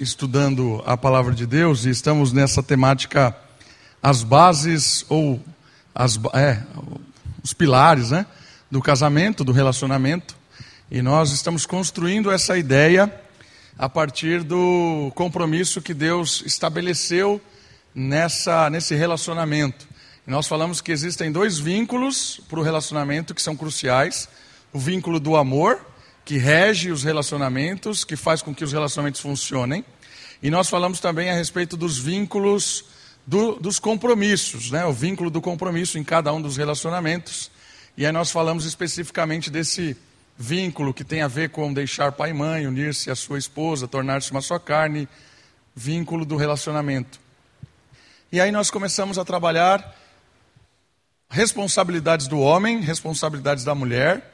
estudando a palavra de Deus e estamos nessa temática as bases ou as, é, os pilares né, do casamento, do relacionamento. E nós estamos construindo essa ideia a partir do compromisso que Deus estabeleceu nessa, nesse relacionamento. E nós falamos que existem dois vínculos para o relacionamento que são cruciais: o vínculo do amor, que rege os relacionamentos, que faz com que os relacionamentos funcionem. E nós falamos também a respeito dos vínculos do, dos compromissos, né? o vínculo do compromisso em cada um dos relacionamentos. E aí nós falamos especificamente desse vínculo que tem a ver com deixar pai e mãe, unir-se à sua esposa, tornar-se uma só carne, vínculo do relacionamento. E aí nós começamos a trabalhar responsabilidades do homem, responsabilidades da mulher.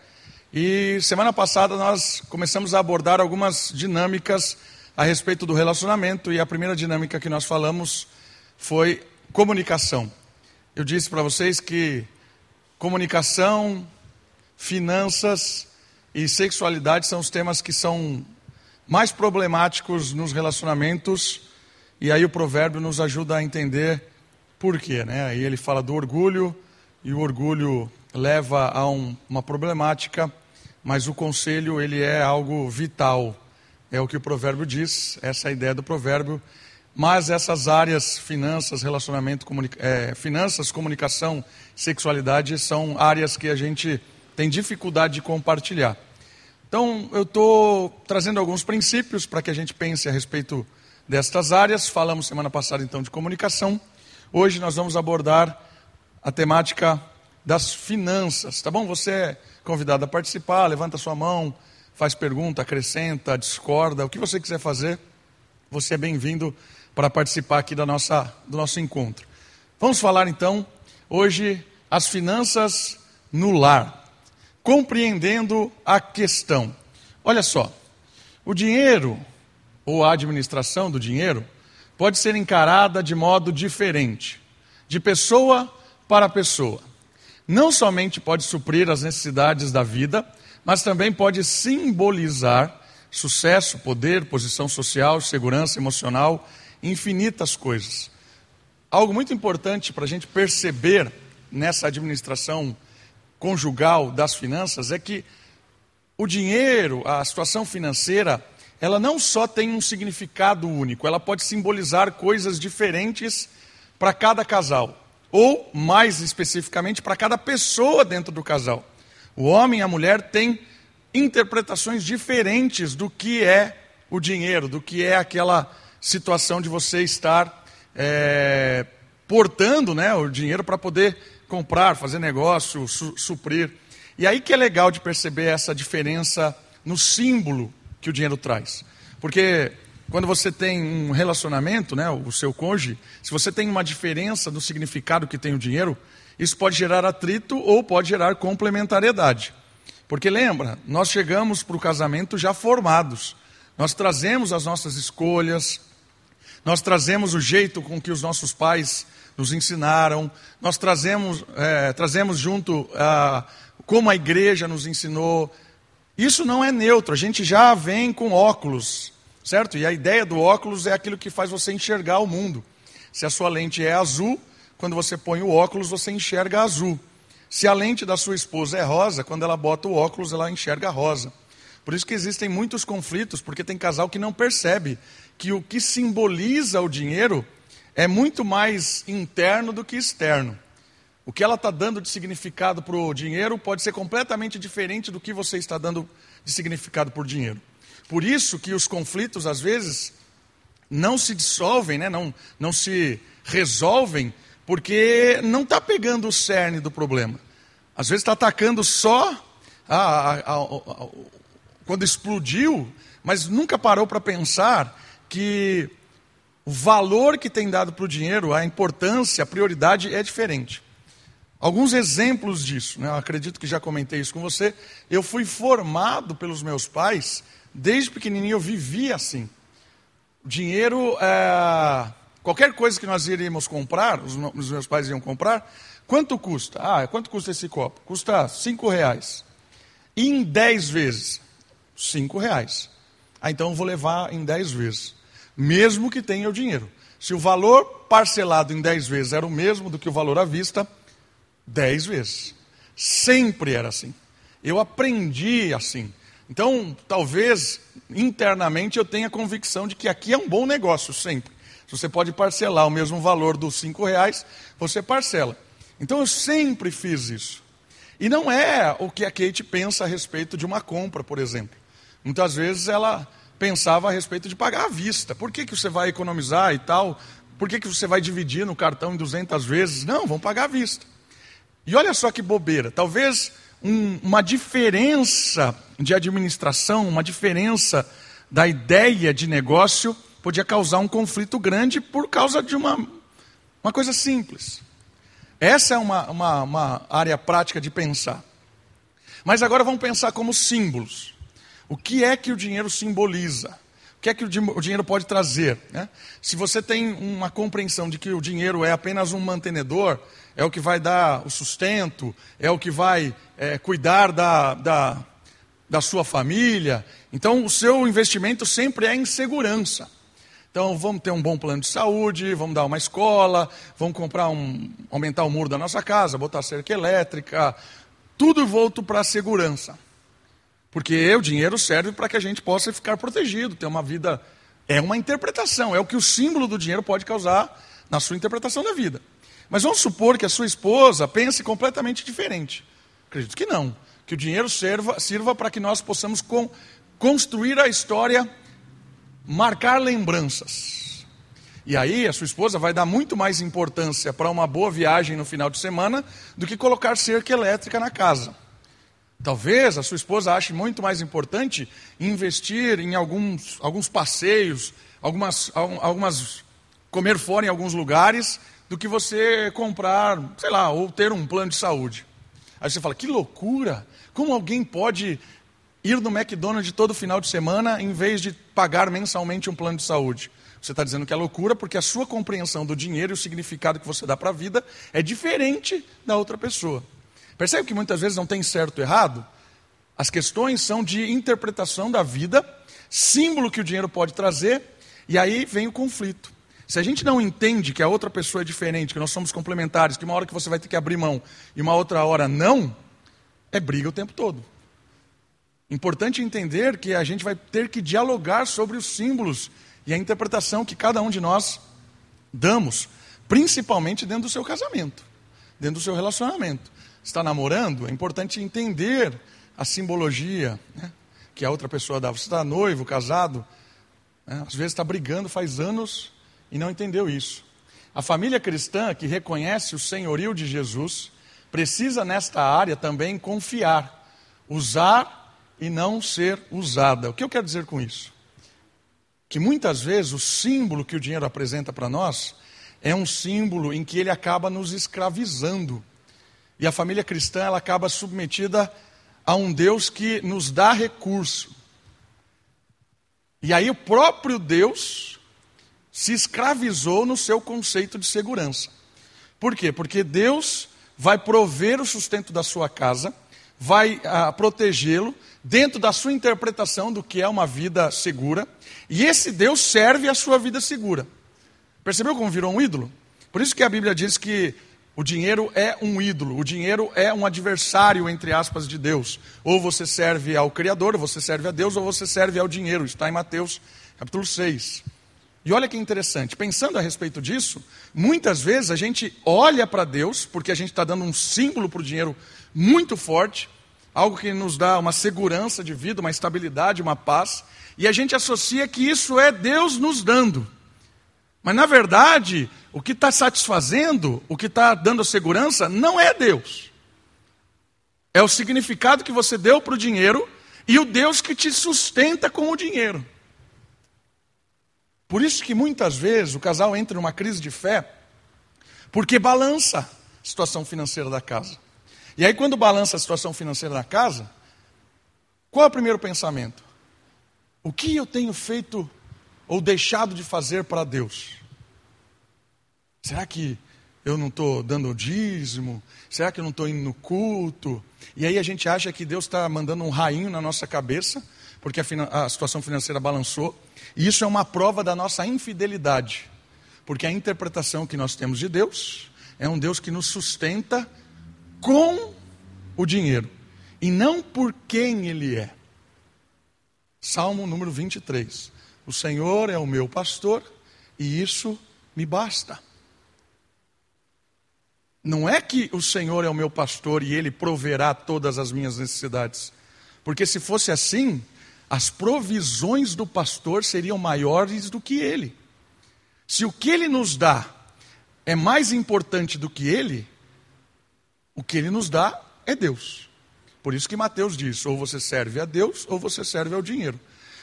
E semana passada nós começamos a abordar algumas dinâmicas a respeito do relacionamento e a primeira dinâmica que nós falamos foi comunicação. Eu disse para vocês que comunicação, finanças e sexualidade são os temas que são mais problemáticos nos relacionamentos, e aí o provérbio nos ajuda a entender por quê. Né? Aí ele fala do orgulho, e o orgulho leva a um, uma problemática, mas o conselho ele é algo vital. É o que o provérbio diz, essa é a ideia do provérbio. Mas essas áreas, finanças, relacionamento, comunica é, finanças, comunicação, sexualidade, são áreas que a gente tem dificuldade de compartilhar. Então, eu estou trazendo alguns princípios para que a gente pense a respeito destas áreas. Falamos semana passada, então, de comunicação. Hoje nós vamos abordar a temática das finanças, tá bom? Você é convidado a participar, levanta sua mão, faz pergunta, acrescenta, discorda, o que você quiser fazer, você é bem-vindo para participar aqui da nossa, do nosso encontro. Vamos falar então hoje as finanças no lar compreendendo a questão. Olha só, o dinheiro ou a administração do dinheiro pode ser encarada de modo diferente, de pessoa para pessoa. Não somente pode suprir as necessidades da vida, mas também pode simbolizar sucesso, poder, posição social, segurança emocional, infinitas coisas. Algo muito importante para a gente perceber nessa administração conjugal das finanças é que o dinheiro, a situação financeira, ela não só tem um significado único, ela pode simbolizar coisas diferentes para cada casal, ou mais especificamente para cada pessoa dentro do casal. O homem e a mulher têm interpretações diferentes do que é o dinheiro, do que é aquela situação de você estar é, portando né, o dinheiro para poder comprar, fazer negócio, su suprir. E aí que é legal de perceber essa diferença no símbolo que o dinheiro traz. Porque quando você tem um relacionamento, né, o seu cônjuge, se você tem uma diferença do significado que tem o dinheiro, isso pode gerar atrito ou pode gerar complementariedade. Porque lembra, nós chegamos para o casamento já formados. Nós trazemos as nossas escolhas, nós trazemos o jeito com que os nossos pais nos ensinaram, nós trazemos, é, trazemos junto como a igreja nos ensinou. Isso não é neutro, a gente já vem com óculos, certo? E a ideia do óculos é aquilo que faz você enxergar o mundo. Se a sua lente é azul, quando você põe o óculos, você enxerga azul. Se a lente da sua esposa é rosa, quando ela bota o óculos, ela enxerga rosa. Por isso que existem muitos conflitos, porque tem casal que não percebe que o que simboliza o dinheiro é muito mais interno do que externo. O que ela está dando de significado para o dinheiro pode ser completamente diferente do que você está dando de significado por dinheiro. Por isso que os conflitos, às vezes, não se dissolvem, né? não, não se resolvem, porque não está pegando o cerne do problema. Às vezes está atacando só a, a, a, quando explodiu, mas nunca parou para pensar que o valor que tem dado para o dinheiro, a importância, a prioridade é diferente. Alguns exemplos disso, né? acredito que já comentei isso com você. Eu fui formado pelos meus pais, desde pequenininho eu vivia assim. O dinheiro, é... qualquer coisa que nós iríamos comprar, os meus pais iam comprar, quanto custa? Ah, quanto custa esse copo? Custa cinco reais. Em dez vezes? Cinco reais. Ah, então eu vou levar em dez vezes. mesmo que tenha o dinheiro. Se o valor parcelado em 10 vezes era o mesmo do que o valor à vista, 10 vezes. Sempre era assim. Eu aprendi assim. Então, talvez internamente eu tenha convicção de que aqui é um bom negócio sempre. Se você pode parcelar o mesmo valor dos cinco reais, você parcela. Então eu sempre fiz isso. E não é o que a Kate pensa a respeito de uma compra, por exemplo. Muitas vezes ela pensava a respeito de pagar à vista. Por que, que você vai economizar e tal? Por que, que você vai dividir no cartão em 200 vezes? Não, vamos pagar à vista. E olha só que bobeira. Talvez um, uma diferença de administração, uma diferença da ideia de negócio podia causar um conflito grande por causa de uma, uma coisa simples. Essa é uma, uma, uma área prática de pensar. Mas agora vamos pensar como símbolos. O que é que o dinheiro simboliza? O que é que o dinheiro pode trazer? Né? Se você tem uma compreensão de que o dinheiro é apenas um mantenedor, é o que vai dar o sustento, é o que vai é, cuidar da, da, da sua família, então o seu investimento sempre é em segurança. Então vamos ter um bom plano de saúde, vamos dar uma escola, vamos comprar um, aumentar o muro da nossa casa, botar cerca elétrica, tudo volto para a segurança. Porque o dinheiro serve para que a gente possa ficar protegido, ter uma vida. É uma interpretação, é o que o símbolo do dinheiro pode causar na sua interpretação da vida. Mas vamos supor que a sua esposa pense completamente diferente. Acredito que não. Que o dinheiro sirva, para que nós possamos con, construir a história marcar lembranças. E aí a sua esposa vai dar muito mais importância para uma boa viagem no final de semana do que colocar cerca elétrica na casa. Talvez a sua esposa ache muito mais importante investir em alguns, alguns passeios, algumas, algumas comer fora em alguns lugares, do que você comprar, sei lá, ou ter um plano de saúde. Aí você fala, que loucura! Como alguém pode ir no McDonald's todo final de semana em vez de pagar mensalmente um plano de saúde. Você está dizendo que é loucura porque a sua compreensão do dinheiro e o significado que você dá para a vida é diferente da outra pessoa. Percebe que muitas vezes não tem certo ou errado? As questões são de interpretação da vida, símbolo que o dinheiro pode trazer, e aí vem o conflito. Se a gente não entende que a outra pessoa é diferente, que nós somos complementares, que uma hora que você vai ter que abrir mão e uma outra hora não, é briga o tempo todo. Importante entender que a gente vai ter que dialogar sobre os símbolos e a interpretação que cada um de nós damos, principalmente dentro do seu casamento, dentro do seu relacionamento. Está namorando? É importante entender a simbologia né, que a outra pessoa dá. Você está noivo, casado, né, às vezes está brigando faz anos e não entendeu isso. A família cristã que reconhece o senhorio de Jesus precisa, nesta área, também confiar, usar e não ser usada. O que eu quero dizer com isso? Que muitas vezes o símbolo que o dinheiro apresenta para nós é um símbolo em que ele acaba nos escravizando. E a família cristã ela acaba submetida a um Deus que nos dá recurso. E aí o próprio Deus se escravizou no seu conceito de segurança. Por quê? Porque Deus vai prover o sustento da sua casa, vai ah, protegê-lo, dentro da sua interpretação do que é uma vida segura, e esse Deus serve a sua vida segura. Percebeu como virou um ídolo? Por isso que a Bíblia diz que o dinheiro é um ídolo, o dinheiro é um adversário, entre aspas, de Deus. Ou você serve ao Criador, ou você serve a Deus, ou você serve ao dinheiro. Está em Mateus capítulo 6. E olha que interessante, pensando a respeito disso, muitas vezes a gente olha para Deus, porque a gente está dando um símbolo para o dinheiro muito forte, algo que nos dá uma segurança de vida, uma estabilidade, uma paz, e a gente associa que isso é Deus nos dando. Mas na verdade, o que está satisfazendo, o que está dando segurança, não é Deus. É o significado que você deu para o dinheiro e o Deus que te sustenta com o dinheiro. Por isso que muitas vezes o casal entra numa crise de fé, porque balança a situação financeira da casa. E aí, quando balança a situação financeira da casa, qual é o primeiro pensamento? O que eu tenho feito ou deixado de fazer para Deus? Será que eu não estou dando o dízimo? Será que eu não estou indo no culto? E aí a gente acha que Deus está mandando um rainho na nossa cabeça, porque a, a situação financeira balançou. E isso é uma prova da nossa infidelidade, porque a interpretação que nós temos de Deus é um Deus que nos sustenta com o dinheiro e não por quem Ele é. Salmo número 23. O Senhor é o meu pastor e isso me basta. Não é que o Senhor é o meu pastor e ele proverá todas as minhas necessidades. Porque se fosse assim, as provisões do pastor seriam maiores do que ele. Se o que ele nos dá é mais importante do que ele, o que ele nos dá é Deus. Por isso que Mateus diz: ou você serve a Deus ou você serve ao dinheiro.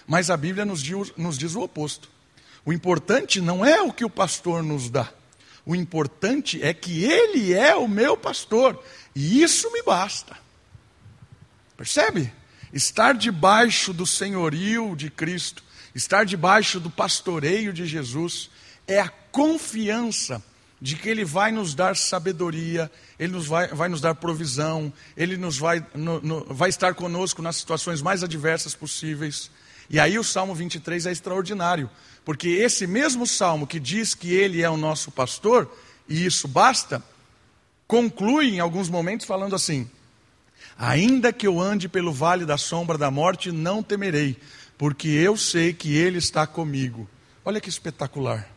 Mas a Bíblia nos diz, nos diz o oposto. O importante não é o que o pastor nos dá, o importante é que Ele é o meu pastor, e isso me basta. Percebe? Estar debaixo do senhorio de Cristo, estar debaixo do pastoreio de Jesus, é a confiança de que Ele vai nos dar sabedoria, Ele nos vai, vai nos dar provisão, Ele nos vai, no, no, vai estar conosco nas situações mais adversas possíveis. E aí o Salmo 23 é extraordinário, porque esse mesmo salmo que diz que ele é o nosso pastor, e isso basta, conclui em alguns momentos falando assim: Ainda que eu ande pelo vale da sombra da morte, não temerei, porque eu sei que ele está comigo. Olha que espetacular.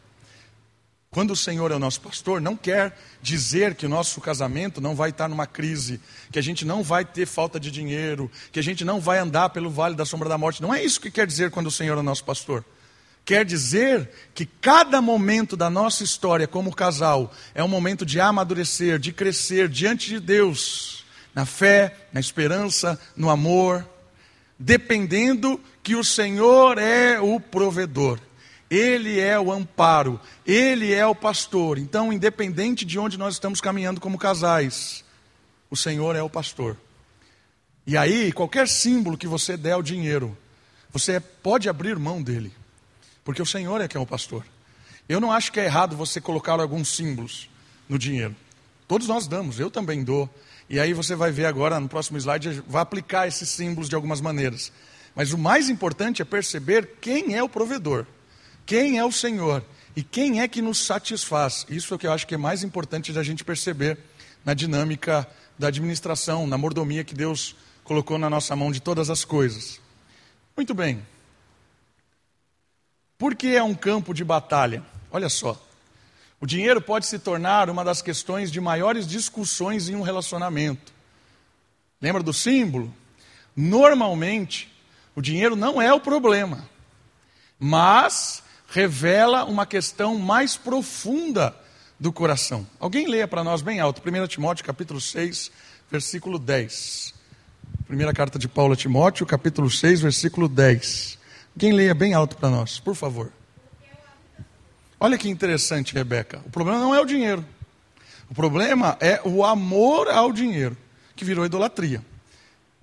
Quando o Senhor é o nosso pastor, não quer dizer que o nosso casamento não vai estar numa crise, que a gente não vai ter falta de dinheiro, que a gente não vai andar pelo vale da sombra da morte. Não é isso que quer dizer quando o Senhor é o nosso pastor. Quer dizer que cada momento da nossa história como casal é um momento de amadurecer, de crescer diante de Deus, na fé, na esperança, no amor, dependendo que o Senhor é o provedor. Ele é o amparo, Ele é o pastor. Então, independente de onde nós estamos caminhando como casais, o Senhor é o pastor. E aí, qualquer símbolo que você der ao dinheiro, você pode abrir mão dele. Porque o Senhor é que é o pastor. Eu não acho que é errado você colocar alguns símbolos no dinheiro. Todos nós damos, eu também dou. E aí você vai ver agora no próximo slide, vai aplicar esses símbolos de algumas maneiras. Mas o mais importante é perceber quem é o provedor, quem é o Senhor e quem é que nos satisfaz. Isso é o que eu acho que é mais importante da gente perceber na dinâmica da administração, na mordomia que Deus colocou na nossa mão de todas as coisas. Muito bem. Por que é um campo de batalha? Olha só. O dinheiro pode se tornar uma das questões de maiores discussões em um relacionamento. Lembra do símbolo? Normalmente, o dinheiro não é o problema, mas revela uma questão mais profunda do coração. Alguém leia para nós bem alto, 1 Timóteo capítulo 6, versículo 10. Primeira carta de Paulo a Timóteo, capítulo 6, versículo 10. Quem leia bem alto para nós, por favor. Olha que interessante, Rebeca. O problema não é o dinheiro. O problema é o amor ao dinheiro, que virou idolatria.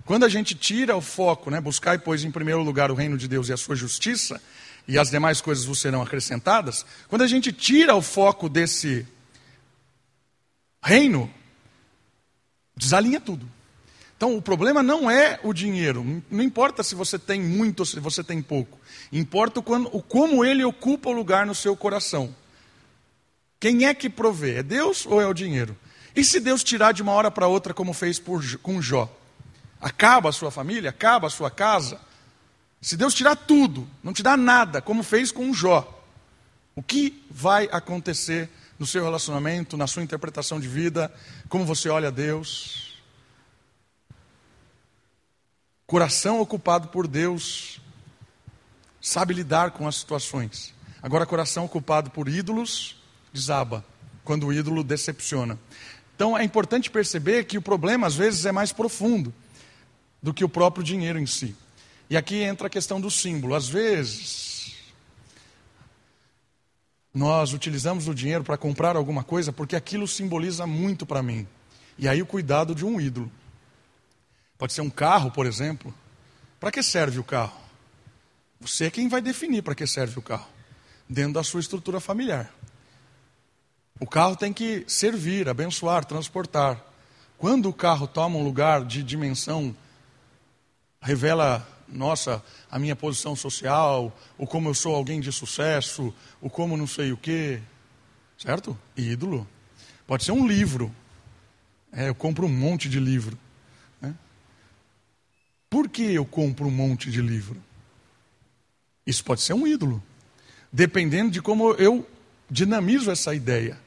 Quando a gente tira o foco, né, buscar e pois em primeiro lugar o reino de Deus e a sua justiça, e as demais coisas vos serão acrescentadas, quando a gente tira o foco desse reino, desalinha tudo. Então, o problema não é o dinheiro. Não importa se você tem muito ou se você tem pouco. Importa o, quando, o como ele ocupa o lugar no seu coração. Quem é que provê? É Deus ou é o dinheiro? E se Deus tirar de uma hora para outra, como fez por, com Jó? Acaba a sua família? Acaba a sua casa? Se Deus tirar tudo, não te dá nada, como fez com Jó, o que vai acontecer no seu relacionamento, na sua interpretação de vida, como você olha a Deus? Coração ocupado por Deus sabe lidar com as situações. Agora, coração ocupado por ídolos desaba quando o ídolo decepciona. Então, é importante perceber que o problema às vezes é mais profundo do que o próprio dinheiro em si. E aqui entra a questão do símbolo. Às vezes, nós utilizamos o dinheiro para comprar alguma coisa porque aquilo simboliza muito para mim. E aí o cuidado de um ídolo. Pode ser um carro, por exemplo. Para que serve o carro? Você é quem vai definir para que serve o carro, dentro da sua estrutura familiar. O carro tem que servir, abençoar, transportar. Quando o carro toma um lugar de dimensão, revela nossa, a minha posição social, ou como eu sou alguém de sucesso, ou como não sei o quê. Certo? Ídolo. Pode ser um livro. É, eu compro um monte de livro. Que eu compro um monte de livro? Isso pode ser um ídolo. Dependendo de como eu dinamizo essa ideia.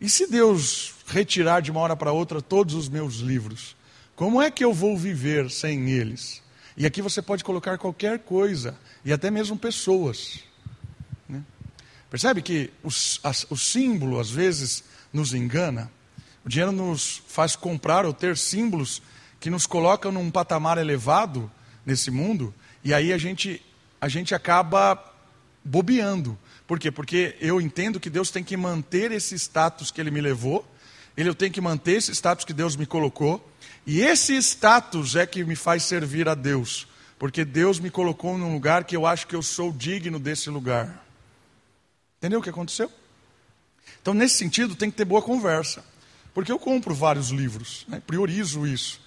E se Deus retirar de uma hora para outra todos os meus livros? Como é que eu vou viver sem eles? E aqui você pode colocar qualquer coisa, e até mesmo pessoas. Né? Percebe que o símbolo, às vezes, nos engana? O dinheiro nos faz comprar ou ter símbolos que nos colocam num patamar elevado nesse mundo, e aí a gente, a gente acaba bobeando. Por quê? Porque eu entendo que Deus tem que manter esse status que Ele me levou, Ele tem que manter esse status que Deus me colocou, e esse status é que me faz servir a Deus, porque Deus me colocou num lugar que eu acho que eu sou digno desse lugar. Entendeu o que aconteceu? Então, nesse sentido, tem que ter boa conversa, porque eu compro vários livros, né? priorizo isso.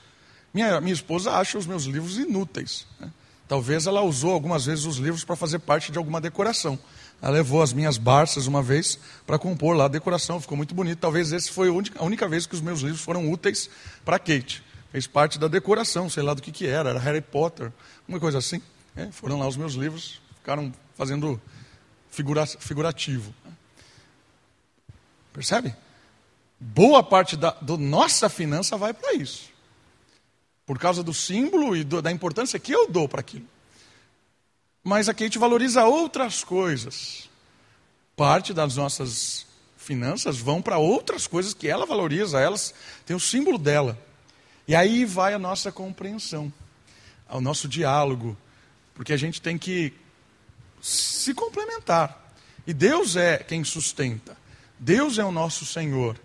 Minha, minha esposa acha os meus livros inúteis. Né? Talvez ela usou algumas vezes os livros para fazer parte de alguma decoração. Ela levou as minhas barças uma vez para compor lá a decoração, ficou muito bonito. Talvez esse foi a única, vez que os meus livros foram úteis para Kate fez parte da decoração, sei lá do que, que era, era Harry Potter, uma coisa assim. É, foram lá os meus livros, ficaram fazendo figura, figurativo. Percebe? Boa parte da do nossa finança vai para isso. Por causa do símbolo e do, da importância que eu dou para aquilo. Mas a gente valoriza outras coisas. Parte das nossas finanças vão para outras coisas que ela valoriza, elas têm o símbolo dela. E aí vai a nossa compreensão, ao nosso diálogo, porque a gente tem que se complementar. E Deus é quem sustenta, Deus é o nosso Senhor.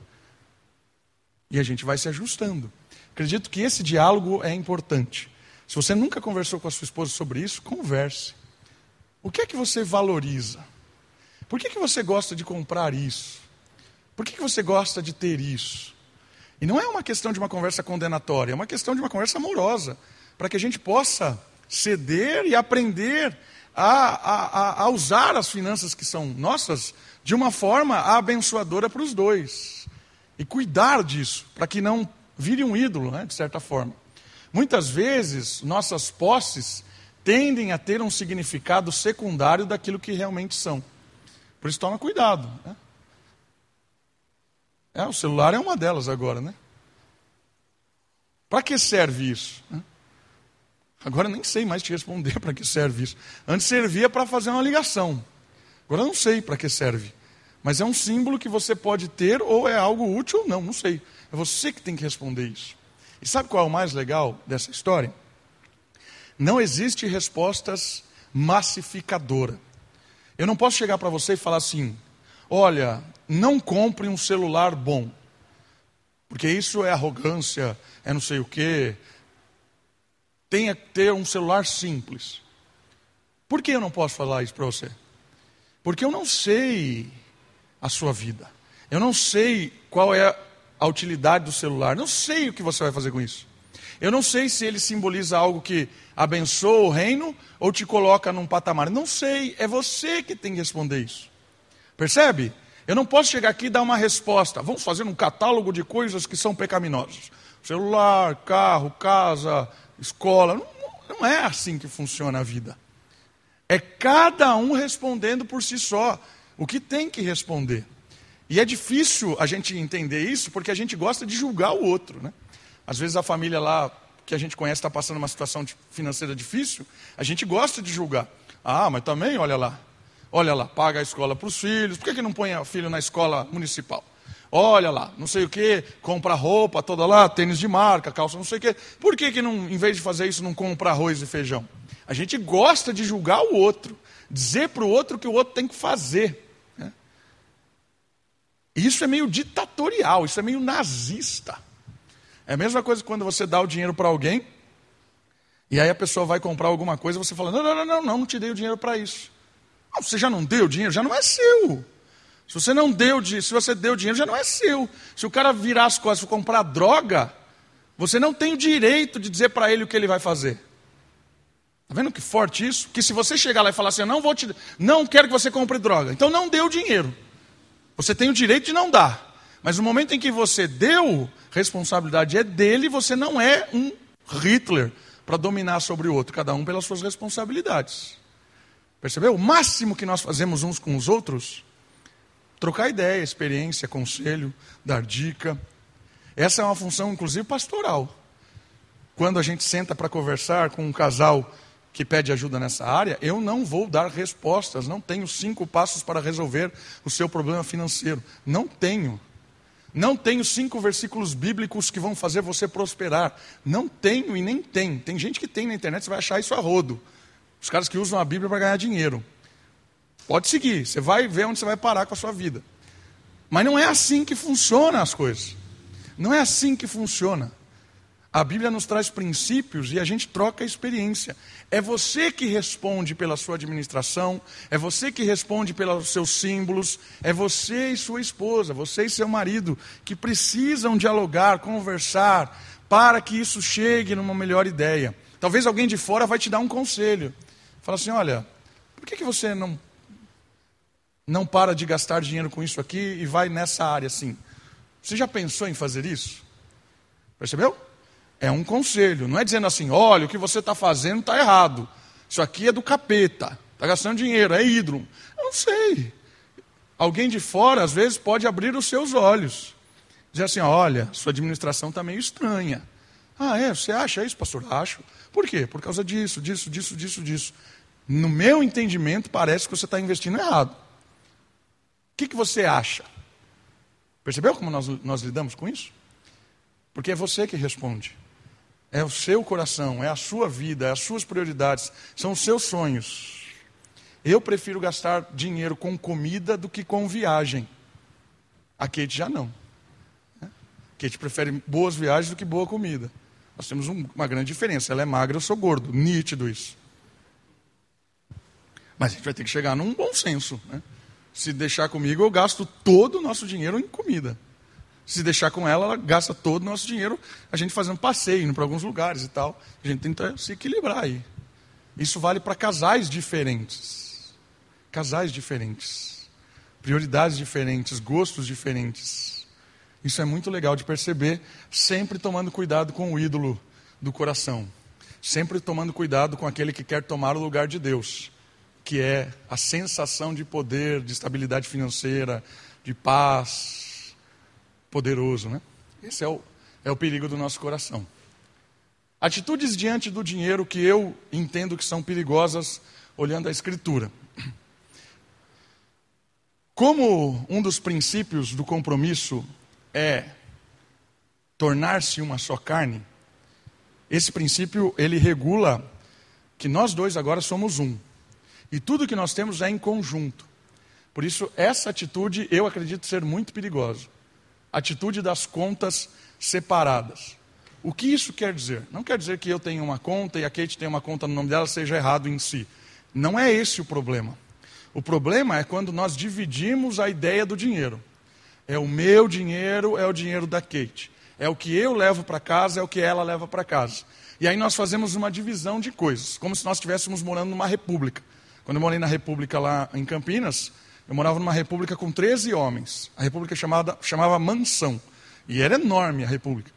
E a gente vai se ajustando. Acredito que esse diálogo é importante. Se você nunca conversou com a sua esposa sobre isso, converse. O que é que você valoriza? Por que, que você gosta de comprar isso? Por que, que você gosta de ter isso? E não é uma questão de uma conversa condenatória, é uma questão de uma conversa amorosa, para que a gente possa ceder e aprender a, a, a, usar as finanças que são nossas de uma forma abençoadora para os dois. E cuidar disso, para que não vire um ídolo, né, de certa forma. Muitas vezes, nossas posses tendem a ter um significado secundário daquilo que realmente são. Por isso, toma cuidado. Né? É, o celular é uma delas agora, né? Para que serve isso? Agora nem sei mais te responder para que serve isso. Antes servia para fazer uma ligação. Agora não sei para que serve. Mas é um símbolo que você pode ter ou é algo útil ou não, não sei. É você que tem que responder isso. E sabe qual é o mais legal dessa história? Não existe respostas massificadora. Eu não posso chegar para você e falar assim: olha, não compre um celular bom, porque isso é arrogância, é não sei o quê. Tenha que ter um celular simples. Por que eu não posso falar isso para você? Porque eu não sei a sua vida. Eu não sei qual é a utilidade do celular. Não sei o que você vai fazer com isso. Eu não sei se ele simboliza algo que abençoa o reino ou te coloca num patamar. Não sei. É você que tem que responder isso. Percebe? Eu não posso chegar aqui e dar uma resposta. Vamos fazer um catálogo de coisas que são pecaminosas: celular, carro, casa, escola. Não, não é assim que funciona a vida. É cada um respondendo por si só o que tem que responder. E é difícil a gente entender isso porque a gente gosta de julgar o outro. Né? Às vezes a família lá que a gente conhece está passando uma situação financeira difícil, a gente gosta de julgar. Ah, mas também, olha lá, Olha lá, paga a escola para os filhos. Por que, que não põe o filho na escola municipal? Olha lá, não sei o que, compra roupa toda lá, tênis de marca, calça não sei o que. Por que, que não, em vez de fazer isso, não compra arroz e feijão? A gente gosta de julgar o outro, dizer para o outro o que o outro tem que fazer. Isso é meio ditatorial, isso é meio nazista. É a mesma coisa quando você dá o dinheiro para alguém, e aí a pessoa vai comprar alguma coisa, você fala: não, não, não, não, não, não te dei o dinheiro para isso. Não, você já não deu dinheiro, já não é seu. Se você não deu, se você deu dinheiro, já não é seu. Se o cara virar as costas e comprar droga, você não tem o direito de dizer para ele o que ele vai fazer. Está vendo que forte isso? Que se você chegar lá e falar assim, eu não vou te, não quero que você compre droga, então não dê o dinheiro. Você tem o direito de não dar. Mas no momento em que você deu, responsabilidade é dele, você não é um Hitler para dominar sobre o outro, cada um pelas suas responsabilidades. Percebeu? O máximo que nós fazemos uns com os outros, trocar ideia, experiência, conselho, dar dica. Essa é uma função, inclusive, pastoral. Quando a gente senta para conversar com um casal que pede ajuda nessa área, eu não vou dar respostas, não tenho cinco passos para resolver o seu problema financeiro. Não tenho. Não tenho cinco versículos bíblicos que vão fazer você prosperar. Não tenho e nem tem. Tem gente que tem na internet, você vai achar isso a rodo. Os caras que usam a Bíblia para ganhar dinheiro. Pode seguir, você vai ver onde você vai parar com a sua vida. Mas não é assim que funcionam as coisas. Não é assim que funciona. A Bíblia nos traz princípios e a gente troca a experiência. É você que responde pela sua administração, é você que responde pelos seus símbolos, é você e sua esposa, você e seu marido que precisam dialogar, conversar, para que isso chegue numa melhor ideia. Talvez alguém de fora vai te dar um conselho. Fala assim: olha, por que, que você não, não para de gastar dinheiro com isso aqui e vai nessa área assim? Você já pensou em fazer isso? Percebeu? É um conselho, não é dizendo assim, olha, o que você está fazendo está errado. Isso aqui é do capeta, está gastando dinheiro, é ídolo. Eu não sei. Alguém de fora, às vezes, pode abrir os seus olhos. Dizer assim, olha, sua administração está meio estranha. Ah, é? Você acha isso, pastor? Acho. Por quê? Por causa disso, disso, disso, disso, disso. No meu entendimento, parece que você está investindo errado. O que, que você acha? Percebeu como nós, nós lidamos com isso? Porque é você que responde. É o seu coração, é a sua vida, é as suas prioridades, são os seus sonhos. Eu prefiro gastar dinheiro com comida do que com viagem. A Kate já não. A Kate prefere boas viagens do que boa comida. Nós temos um, uma grande diferença. Ela é magra, eu sou gordo. Nítido isso. Mas a gente vai ter que chegar num bom senso. Né? Se deixar comigo, eu gasto todo o nosso dinheiro em comida. Se deixar com ela, ela gasta todo o nosso dinheiro a gente fazendo passeio, indo para alguns lugares e tal. A gente tenta se equilibrar aí. Isso vale para casais diferentes. Casais diferentes. Prioridades diferentes, gostos diferentes. Isso é muito legal de perceber, sempre tomando cuidado com o ídolo do coração. Sempre tomando cuidado com aquele que quer tomar o lugar de Deus, que é a sensação de poder, de estabilidade financeira, de paz, poderoso, né? Esse é o, é o perigo do nosso coração. Atitudes diante do dinheiro que eu entendo que são perigosas, olhando a Escritura. Como um dos princípios do compromisso é tornar-se uma só carne, esse princípio ele regula que nós dois agora somos um. E tudo que nós temos é em conjunto. Por isso, essa atitude eu acredito ser muito perigosa atitude das contas separadas. O que isso quer dizer? Não quer dizer que eu tenho uma conta e a Kate tem uma conta no nome dela seja errado em si. Não é esse o problema. O problema é quando nós dividimos a ideia do dinheiro. É o meu dinheiro, é o dinheiro da Kate. É o que eu levo para casa, é o que ela leva para casa. E aí nós fazemos uma divisão de coisas, como se nós estivéssemos morando numa república. Quando eu morei na república lá em Campinas, eu morava numa república com 13 homens. A república chamada, chamava Mansão. E era enorme a república.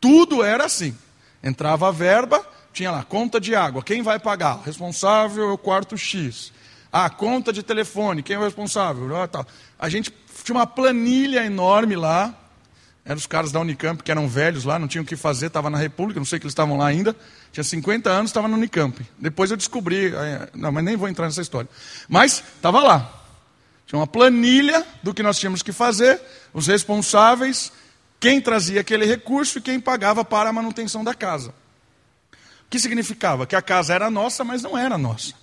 Tudo era assim. Entrava a verba, tinha lá conta de água, quem vai pagar? O responsável é o quarto X. Ah, conta de telefone, quem é o responsável? Ah. A gente tinha uma planilha enorme lá. Eram os caras da Unicamp que eram velhos lá, não tinham o que fazer, estava na República, não sei que eles estavam lá ainda. Tinha 50 anos, estava no Unicamp. Depois eu descobri, não, mas nem vou entrar nessa história. Mas estava lá. Tinha uma planilha do que nós tínhamos que fazer, os responsáveis, quem trazia aquele recurso e quem pagava para a manutenção da casa. O que significava? Que a casa era nossa, mas não era nossa.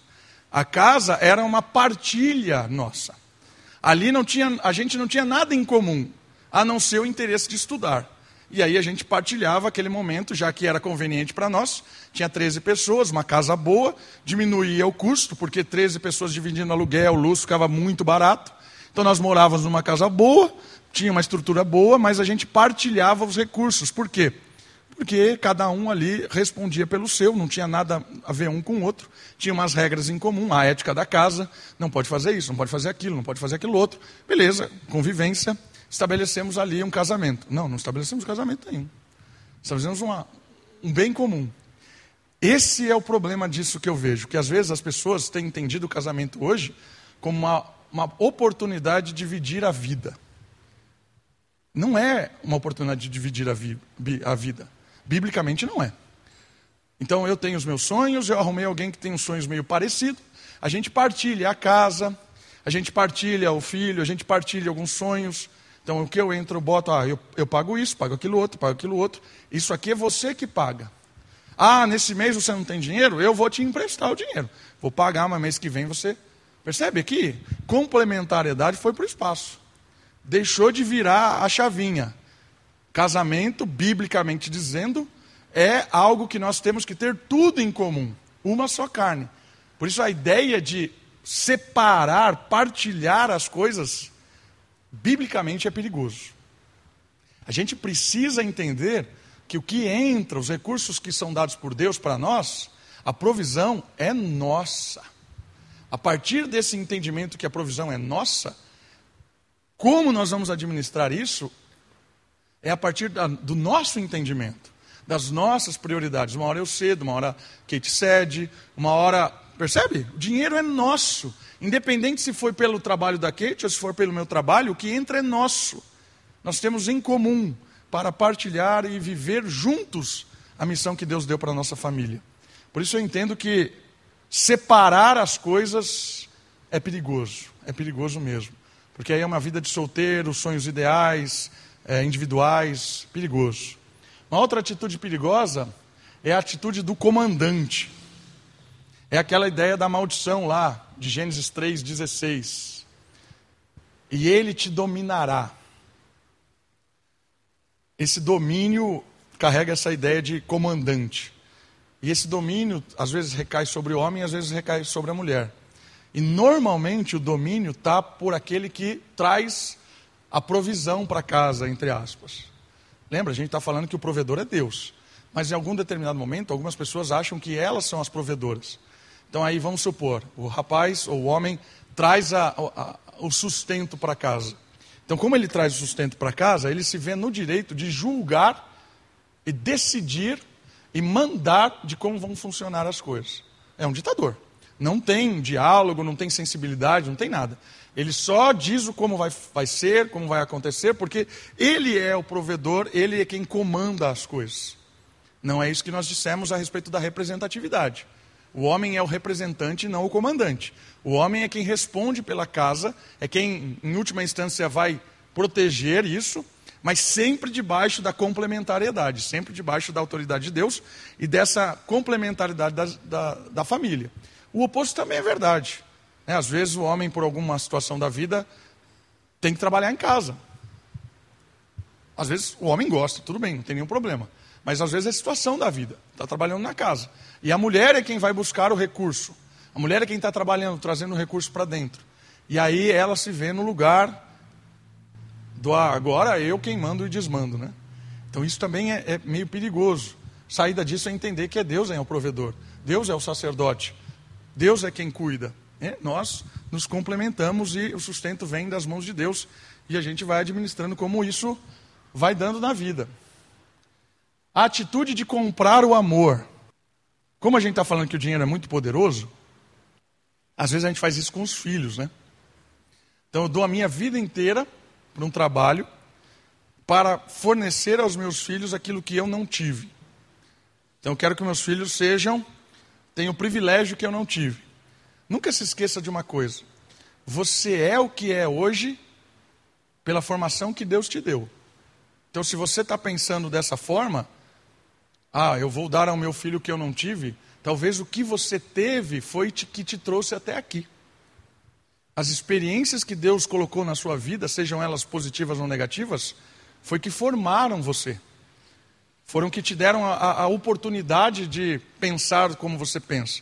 A casa era uma partilha nossa. Ali não tinha, a gente não tinha nada em comum, a não ser o interesse de estudar. E aí a gente partilhava aquele momento, já que era conveniente para nós. Tinha 13 pessoas, uma casa boa, diminuía o custo, porque 13 pessoas dividindo aluguel, luz ficava muito barato. Então nós morávamos numa casa boa, tinha uma estrutura boa, mas a gente partilhava os recursos. Por quê? Porque cada um ali respondia pelo seu, não tinha nada a ver um com o outro, tinha umas regras em comum, a ética da casa, não pode fazer isso, não pode fazer aquilo, não pode fazer aquilo outro. Beleza, convivência, estabelecemos ali um casamento. Não, não estabelecemos casamento nenhum. Estabelecemos uma, um bem comum. Esse é o problema disso que eu vejo, que às vezes as pessoas têm entendido o casamento hoje como uma, uma oportunidade de dividir a vida. Não é uma oportunidade de dividir a, vi, a vida. Biblicamente não é. Então eu tenho os meus sonhos, eu arrumei alguém que tem uns sonhos meio parecidos, a gente partilha a casa, a gente partilha o filho, a gente partilha alguns sonhos. Então o que eu entro, boto, ah, eu, eu pago isso, pago aquilo outro, pago aquilo outro. Isso aqui é você que paga. Ah, nesse mês você não tem dinheiro? Eu vou te emprestar o dinheiro. Vou pagar, mas mês que vem você. Percebe aqui? Complementariedade foi para o espaço. Deixou de virar a chavinha. Casamento, biblicamente dizendo, é algo que nós temos que ter tudo em comum, uma só carne. Por isso a ideia de separar, partilhar as coisas, biblicamente é perigoso. A gente precisa entender que o que entra, os recursos que são dados por Deus para nós, a provisão é nossa. A partir desse entendimento que a provisão é nossa, como nós vamos administrar isso é a partir da, do nosso entendimento, das nossas prioridades. Uma hora eu cedo, uma hora Kate cede, uma hora. Percebe? O dinheiro é nosso. Independente se foi pelo trabalho da Kate ou se for pelo meu trabalho, o que entra é nosso. Nós temos em comum para partilhar e viver juntos a missão que Deus deu para a nossa família. Por isso eu entendo que separar as coisas é perigoso, é perigoso mesmo. Porque aí é uma vida de solteiro, sonhos ideais, é, individuais, perigoso. Uma outra atitude perigosa é a atitude do comandante. É aquela ideia da maldição lá, de Gênesis 3,16. E ele te dominará. Esse domínio carrega essa ideia de comandante. E esse domínio, às vezes, recai sobre o homem, às vezes recai sobre a mulher. E normalmente o domínio está por aquele que traz a provisão para casa, entre aspas. Lembra, a gente está falando que o provedor é Deus. Mas em algum determinado momento, algumas pessoas acham que elas são as provedoras. Então aí vamos supor, o rapaz ou o homem traz a, a, o sustento para casa. Então, como ele traz o sustento para casa, ele se vê no direito de julgar e decidir e mandar de como vão funcionar as coisas. É um ditador. Não tem diálogo, não tem sensibilidade, não tem nada. Ele só diz o como vai, vai ser, como vai acontecer, porque ele é o provedor, ele é quem comanda as coisas. Não é isso que nós dissemos a respeito da representatividade. O homem é o representante, não o comandante. O homem é quem responde pela casa, é quem, em última instância, vai proteger isso, mas sempre debaixo da complementariedade, sempre debaixo da autoridade de Deus e dessa complementaridade da, da, da família. O oposto também é verdade. Né? Às vezes o homem, por alguma situação da vida, tem que trabalhar em casa. Às vezes o homem gosta, tudo bem, não tem nenhum problema. Mas às vezes é a situação da vida, está trabalhando na casa. E a mulher é quem vai buscar o recurso. A mulher é quem está trabalhando, trazendo o recurso para dentro. E aí ela se vê no lugar do ah, agora eu quem mando e desmando, né? Então isso também é, é meio perigoso. Saída disso é entender que é Deus é o provedor, Deus é o sacerdote, Deus é quem cuida. É, nós nos complementamos e o sustento vem das mãos de Deus e a gente vai administrando como isso vai dando na vida. A atitude de comprar o amor. Como a gente está falando que o dinheiro é muito poderoso, às vezes a gente faz isso com os filhos, né? Então eu dou a minha vida inteira para um trabalho para fornecer aos meus filhos aquilo que eu não tive. Então eu quero que meus filhos sejam, tenham o privilégio que eu não tive. Nunca se esqueça de uma coisa: você é o que é hoje pela formação que Deus te deu. Então, se você está pensando dessa forma, ah, eu vou dar ao meu filho o que eu não tive, talvez o que você teve foi que te trouxe até aqui. As experiências que Deus colocou na sua vida, sejam elas positivas ou negativas, foi que formaram você. Foram que te deram a, a oportunidade de pensar como você pensa.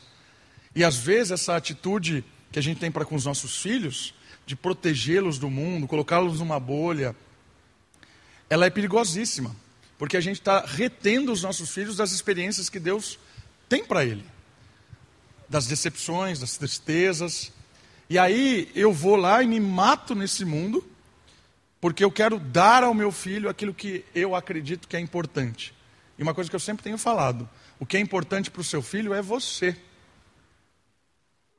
E às vezes essa atitude que a gente tem para com os nossos filhos, de protegê-los do mundo, colocá-los numa bolha, ela é perigosíssima. Porque a gente está retendo os nossos filhos das experiências que Deus tem para ele, das decepções, das tristezas. E aí eu vou lá e me mato nesse mundo, porque eu quero dar ao meu filho aquilo que eu acredito que é importante. E uma coisa que eu sempre tenho falado: o que é importante para o seu filho é você.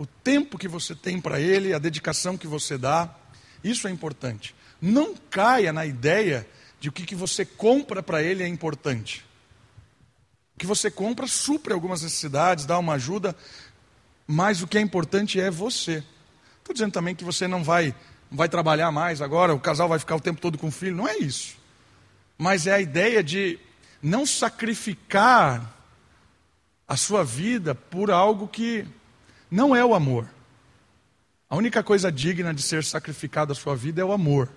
O tempo que você tem para ele, a dedicação que você dá, isso é importante. Não caia na ideia de o que, que você compra para ele é importante. O que você compra supre algumas necessidades, dá uma ajuda, mas o que é importante é você. Estou dizendo também que você não vai, vai trabalhar mais agora, o casal vai ficar o tempo todo com o filho, não é isso. Mas é a ideia de não sacrificar a sua vida por algo que não é o amor. A única coisa digna de ser sacrificada a sua vida é o amor.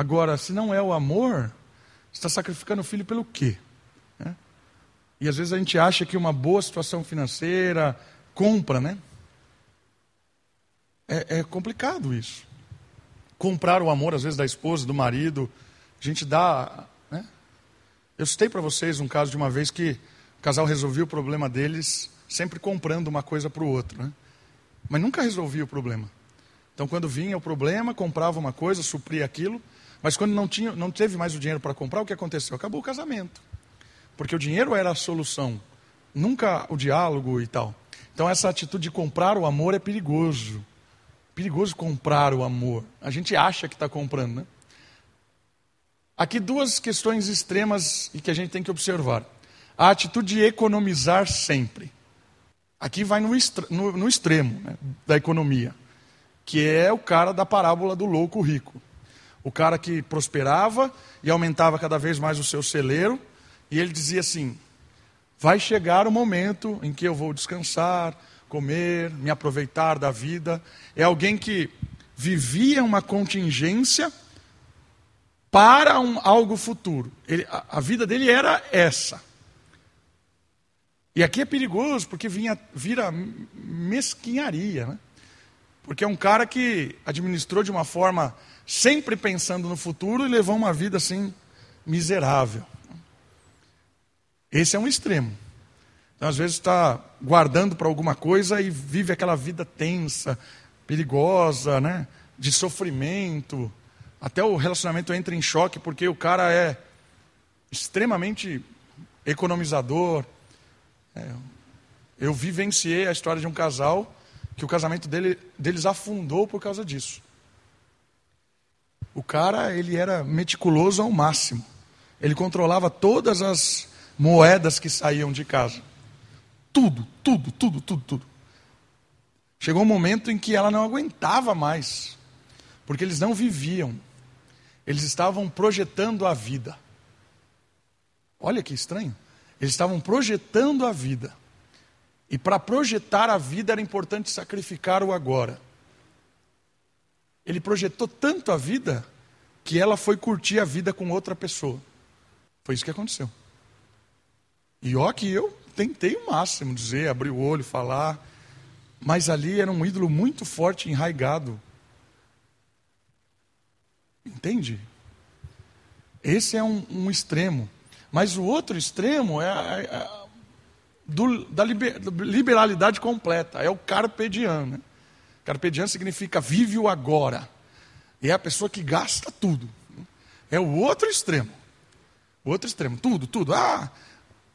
Agora, se não é o amor, está sacrificando o filho pelo quê? É? E às vezes a gente acha que uma boa situação financeira compra, né? É, é complicado isso. Comprar o amor, às vezes, da esposa, do marido, a gente dá. Né? Eu citei para vocês um caso de uma vez que o casal resolvia o problema deles sempre comprando uma coisa para o outro, né? Mas nunca resolvia o problema. Então, quando vinha o problema, comprava uma coisa, supria aquilo, mas quando não, tinha, não teve mais o dinheiro para comprar, o que aconteceu? Acabou o casamento. Porque o dinheiro era a solução, nunca o diálogo e tal. Então, essa atitude de comprar o amor é perigoso. Perigoso comprar o amor. A gente acha que está comprando, né? Aqui duas questões extremas e que a gente tem que observar. A atitude de economizar sempre. Aqui vai no, no, no extremo né, da economia, que é o cara da parábola do louco rico. O cara que prosperava e aumentava cada vez mais o seu celeiro, e ele dizia assim: vai chegar o momento em que eu vou descansar, comer, me aproveitar da vida. É alguém que vivia uma contingência para um, algo futuro. Ele, a, a vida dele era essa. E aqui é perigoso, porque vinha, vira mesquinharia, né? Porque é um cara que administrou de uma forma sempre pensando no futuro e levou uma vida assim miserável. Esse é um extremo. Então, às vezes está guardando para alguma coisa e vive aquela vida tensa, perigosa, né? De sofrimento. Até o relacionamento entra em choque porque o cara é extremamente economizador, é, eu vivenciei a história de um casal que o casamento dele, deles afundou por causa disso. O cara, ele era meticuloso ao máximo. Ele controlava todas as moedas que saíam de casa. Tudo, tudo, tudo, tudo, tudo. Chegou um momento em que ela não aguentava mais, porque eles não viviam. Eles estavam projetando a vida. Olha que estranho. Eles estavam projetando a vida. E para projetar a vida era importante sacrificar o agora. Ele projetou tanto a vida que ela foi curtir a vida com outra pessoa. Foi isso que aconteceu. E ó que eu tentei o máximo dizer, abrir o olho, falar, mas ali era um ídolo muito forte, enraigado. Entende? Esse é um, um extremo. Mas o outro extremo é, é, do, da liber, liberalidade completa, é o carpe diem. Né? Carpe diem significa vive o agora. E é a pessoa que gasta tudo. É o outro extremo. O outro extremo, tudo, tudo. Ah,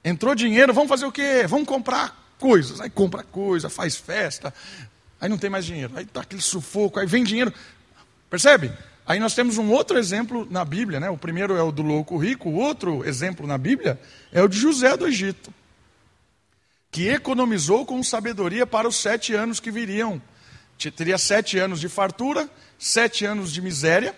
entrou dinheiro, vamos fazer o quê? Vamos comprar coisas. Aí compra coisa, faz festa. Aí não tem mais dinheiro. Aí tá aquele sufoco, aí vem dinheiro. Percebe? Aí nós temos um outro exemplo na Bíblia, né? O primeiro é o do louco rico, o outro exemplo na Bíblia é o de José do Egito, que economizou com sabedoria para os sete anos que viriam. Teria sete anos de fartura, sete anos de miséria,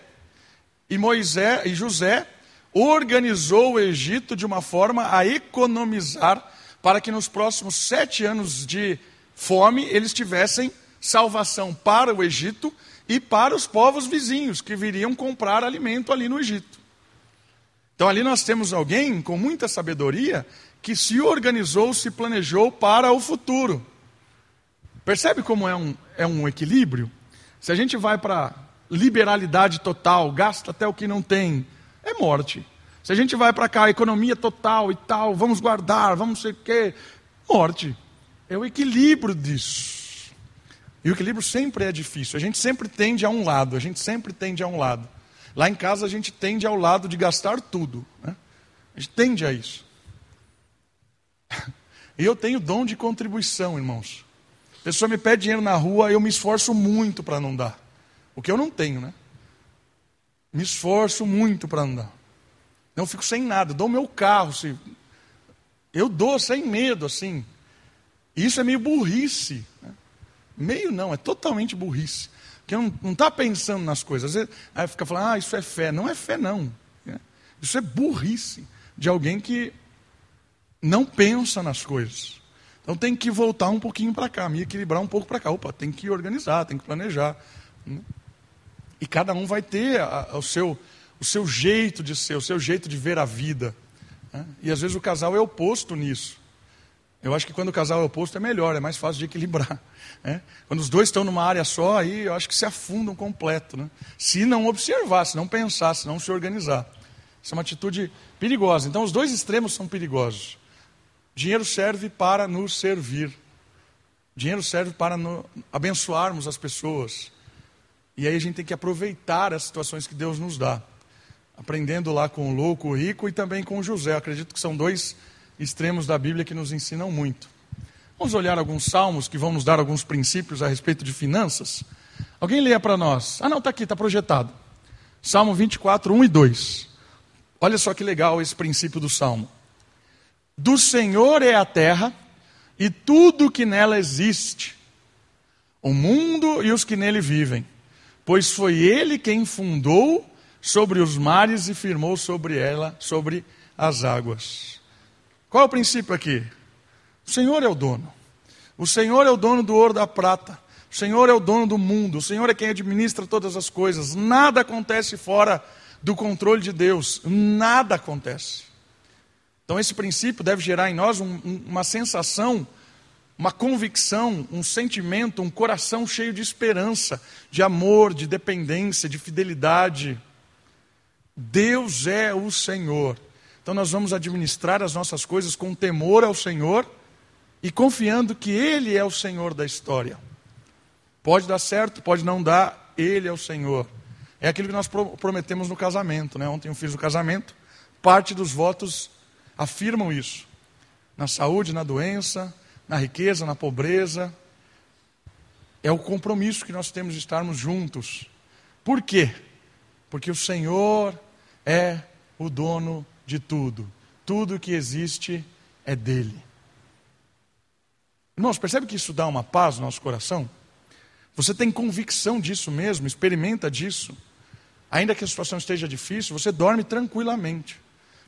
e Moisés e José organizou o Egito de uma forma a economizar para que nos próximos sete anos de fome eles tivessem salvação para o Egito e para os povos vizinhos que viriam comprar alimento ali no Egito. Então ali nós temos alguém com muita sabedoria que se organizou, se planejou para o futuro. Percebe como é um, é um equilíbrio? Se a gente vai para liberalidade total, gasta até o que não tem, é morte. Se a gente vai para cá, economia total e tal, vamos guardar, vamos sei o quê, morte. É o equilíbrio disso. E o equilíbrio sempre é difícil. A gente sempre tende a um lado, a gente sempre tende a um lado. Lá em casa a gente tende ao lado de gastar tudo. Né? A gente tende a isso. E eu tenho dom de contribuição, irmãos. Pessoa me pede dinheiro na rua, eu me esforço muito para não dar. O que eu não tenho, né? Me esforço muito para não dar. Não fico sem nada, dou meu carro. Se... Eu dou sem medo, assim. Isso é meio burrice. Né? Meio não, é totalmente burrice. Porque não está pensando nas coisas. Vezes, aí fica falando, ah, isso é fé. Não é fé, não. Né? Isso é burrice de alguém que não pensa nas coisas. Então tem que voltar um pouquinho para cá, me equilibrar um pouco para cá. Opa, tem que organizar, tem que planejar. Né? E cada um vai ter a, a, o, seu, o seu jeito de ser, o seu jeito de ver a vida. Né? E às vezes o casal é oposto nisso. Eu acho que quando o casal é oposto é melhor, é mais fácil de equilibrar. Né? Quando os dois estão numa área só, aí eu acho que se afundam completo. Né? Se não observar, se não pensar, se não se organizar. Isso é uma atitude perigosa. Então os dois extremos são perigosos. Dinheiro serve para nos servir. Dinheiro serve para no, abençoarmos as pessoas. E aí a gente tem que aproveitar as situações que Deus nos dá. Aprendendo lá com o louco, o rico e também com o José. acredito que são dois extremos da Bíblia que nos ensinam muito. Vamos olhar alguns salmos que vão nos dar alguns princípios a respeito de finanças. Alguém leia para nós. Ah, não, está aqui, está projetado. Salmo 24, 1 e 2. Olha só que legal esse princípio do salmo. Do Senhor é a terra e tudo que nela existe, o mundo e os que nele vivem, pois foi ele quem fundou sobre os mares e firmou sobre ela, sobre as águas. Qual é o princípio aqui? O Senhor é o dono. O Senhor é o dono do ouro da prata. O Senhor é o dono do mundo. O Senhor é quem administra todas as coisas. Nada acontece fora do controle de Deus. Nada acontece. Então, esse princípio deve gerar em nós um, uma sensação, uma convicção, um sentimento, um coração cheio de esperança, de amor, de dependência, de fidelidade. Deus é o Senhor. Então, nós vamos administrar as nossas coisas com temor ao Senhor e confiando que Ele é o Senhor da história. Pode dar certo, pode não dar, Ele é o Senhor. É aquilo que nós prometemos no casamento. Né? Ontem eu fiz o casamento, parte dos votos afirmam isso. Na saúde, na doença, na riqueza, na pobreza. É o compromisso que nós temos de estarmos juntos. Por quê? Porque o Senhor é o dono de tudo. Tudo que existe é dele. Irmãos, percebe que isso dá uma paz no nosso coração? Você tem convicção disso mesmo, experimenta disso. Ainda que a situação esteja difícil, você dorme tranquilamente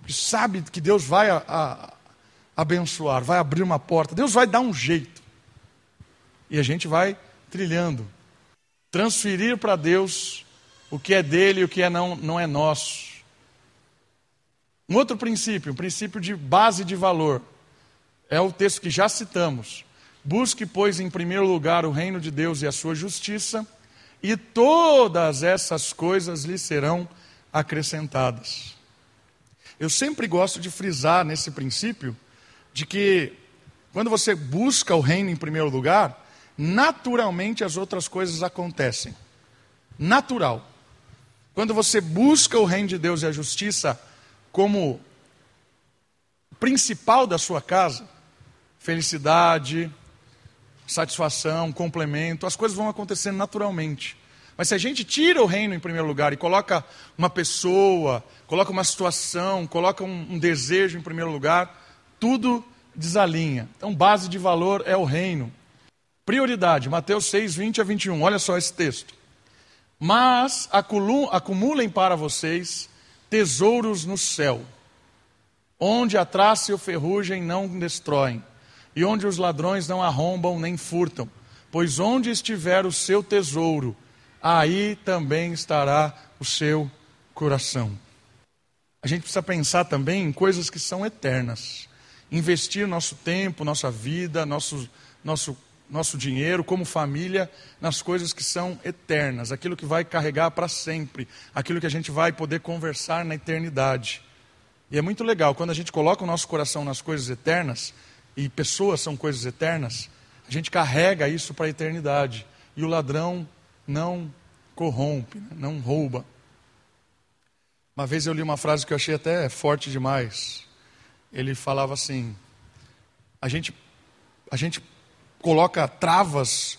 sabe que Deus vai a, a, abençoar, vai abrir uma porta, Deus vai dar um jeito. E a gente vai trilhando. Transferir para Deus o que é dele e o que é não, não é nosso. Um outro princípio, um princípio de base de valor, é o texto que já citamos. Busque, pois, em primeiro lugar o reino de Deus e a sua justiça, e todas essas coisas lhe serão acrescentadas. Eu sempre gosto de frisar nesse princípio de que quando você busca o reino em primeiro lugar, naturalmente as outras coisas acontecem. Natural. Quando você busca o reino de Deus e a justiça como principal da sua casa, felicidade, satisfação, complemento, as coisas vão acontecendo naturalmente. Mas se a gente tira o reino em primeiro lugar e coloca uma pessoa, coloca uma situação, coloca um, um desejo em primeiro lugar, tudo desalinha. Então, base de valor é o reino. Prioridade, Mateus 6, 20 a 21. Olha só esse texto. Mas acumulem para vocês tesouros no céu, onde a traça e o ferrugem não destroem, e onde os ladrões não arrombam nem furtam. Pois onde estiver o seu tesouro, aí também estará o seu coração. A gente precisa pensar também em coisas que são eternas. Investir nosso tempo, nossa vida, nosso, nosso, nosso dinheiro como família nas coisas que são eternas, aquilo que vai carregar para sempre, aquilo que a gente vai poder conversar na eternidade. E é muito legal, quando a gente coloca o nosso coração nas coisas eternas, e pessoas são coisas eternas, a gente carrega isso para a eternidade. E o ladrão não corrompe, né? não rouba. Uma vez eu li uma frase que eu achei até forte demais. Ele falava assim: a gente, a gente coloca travas,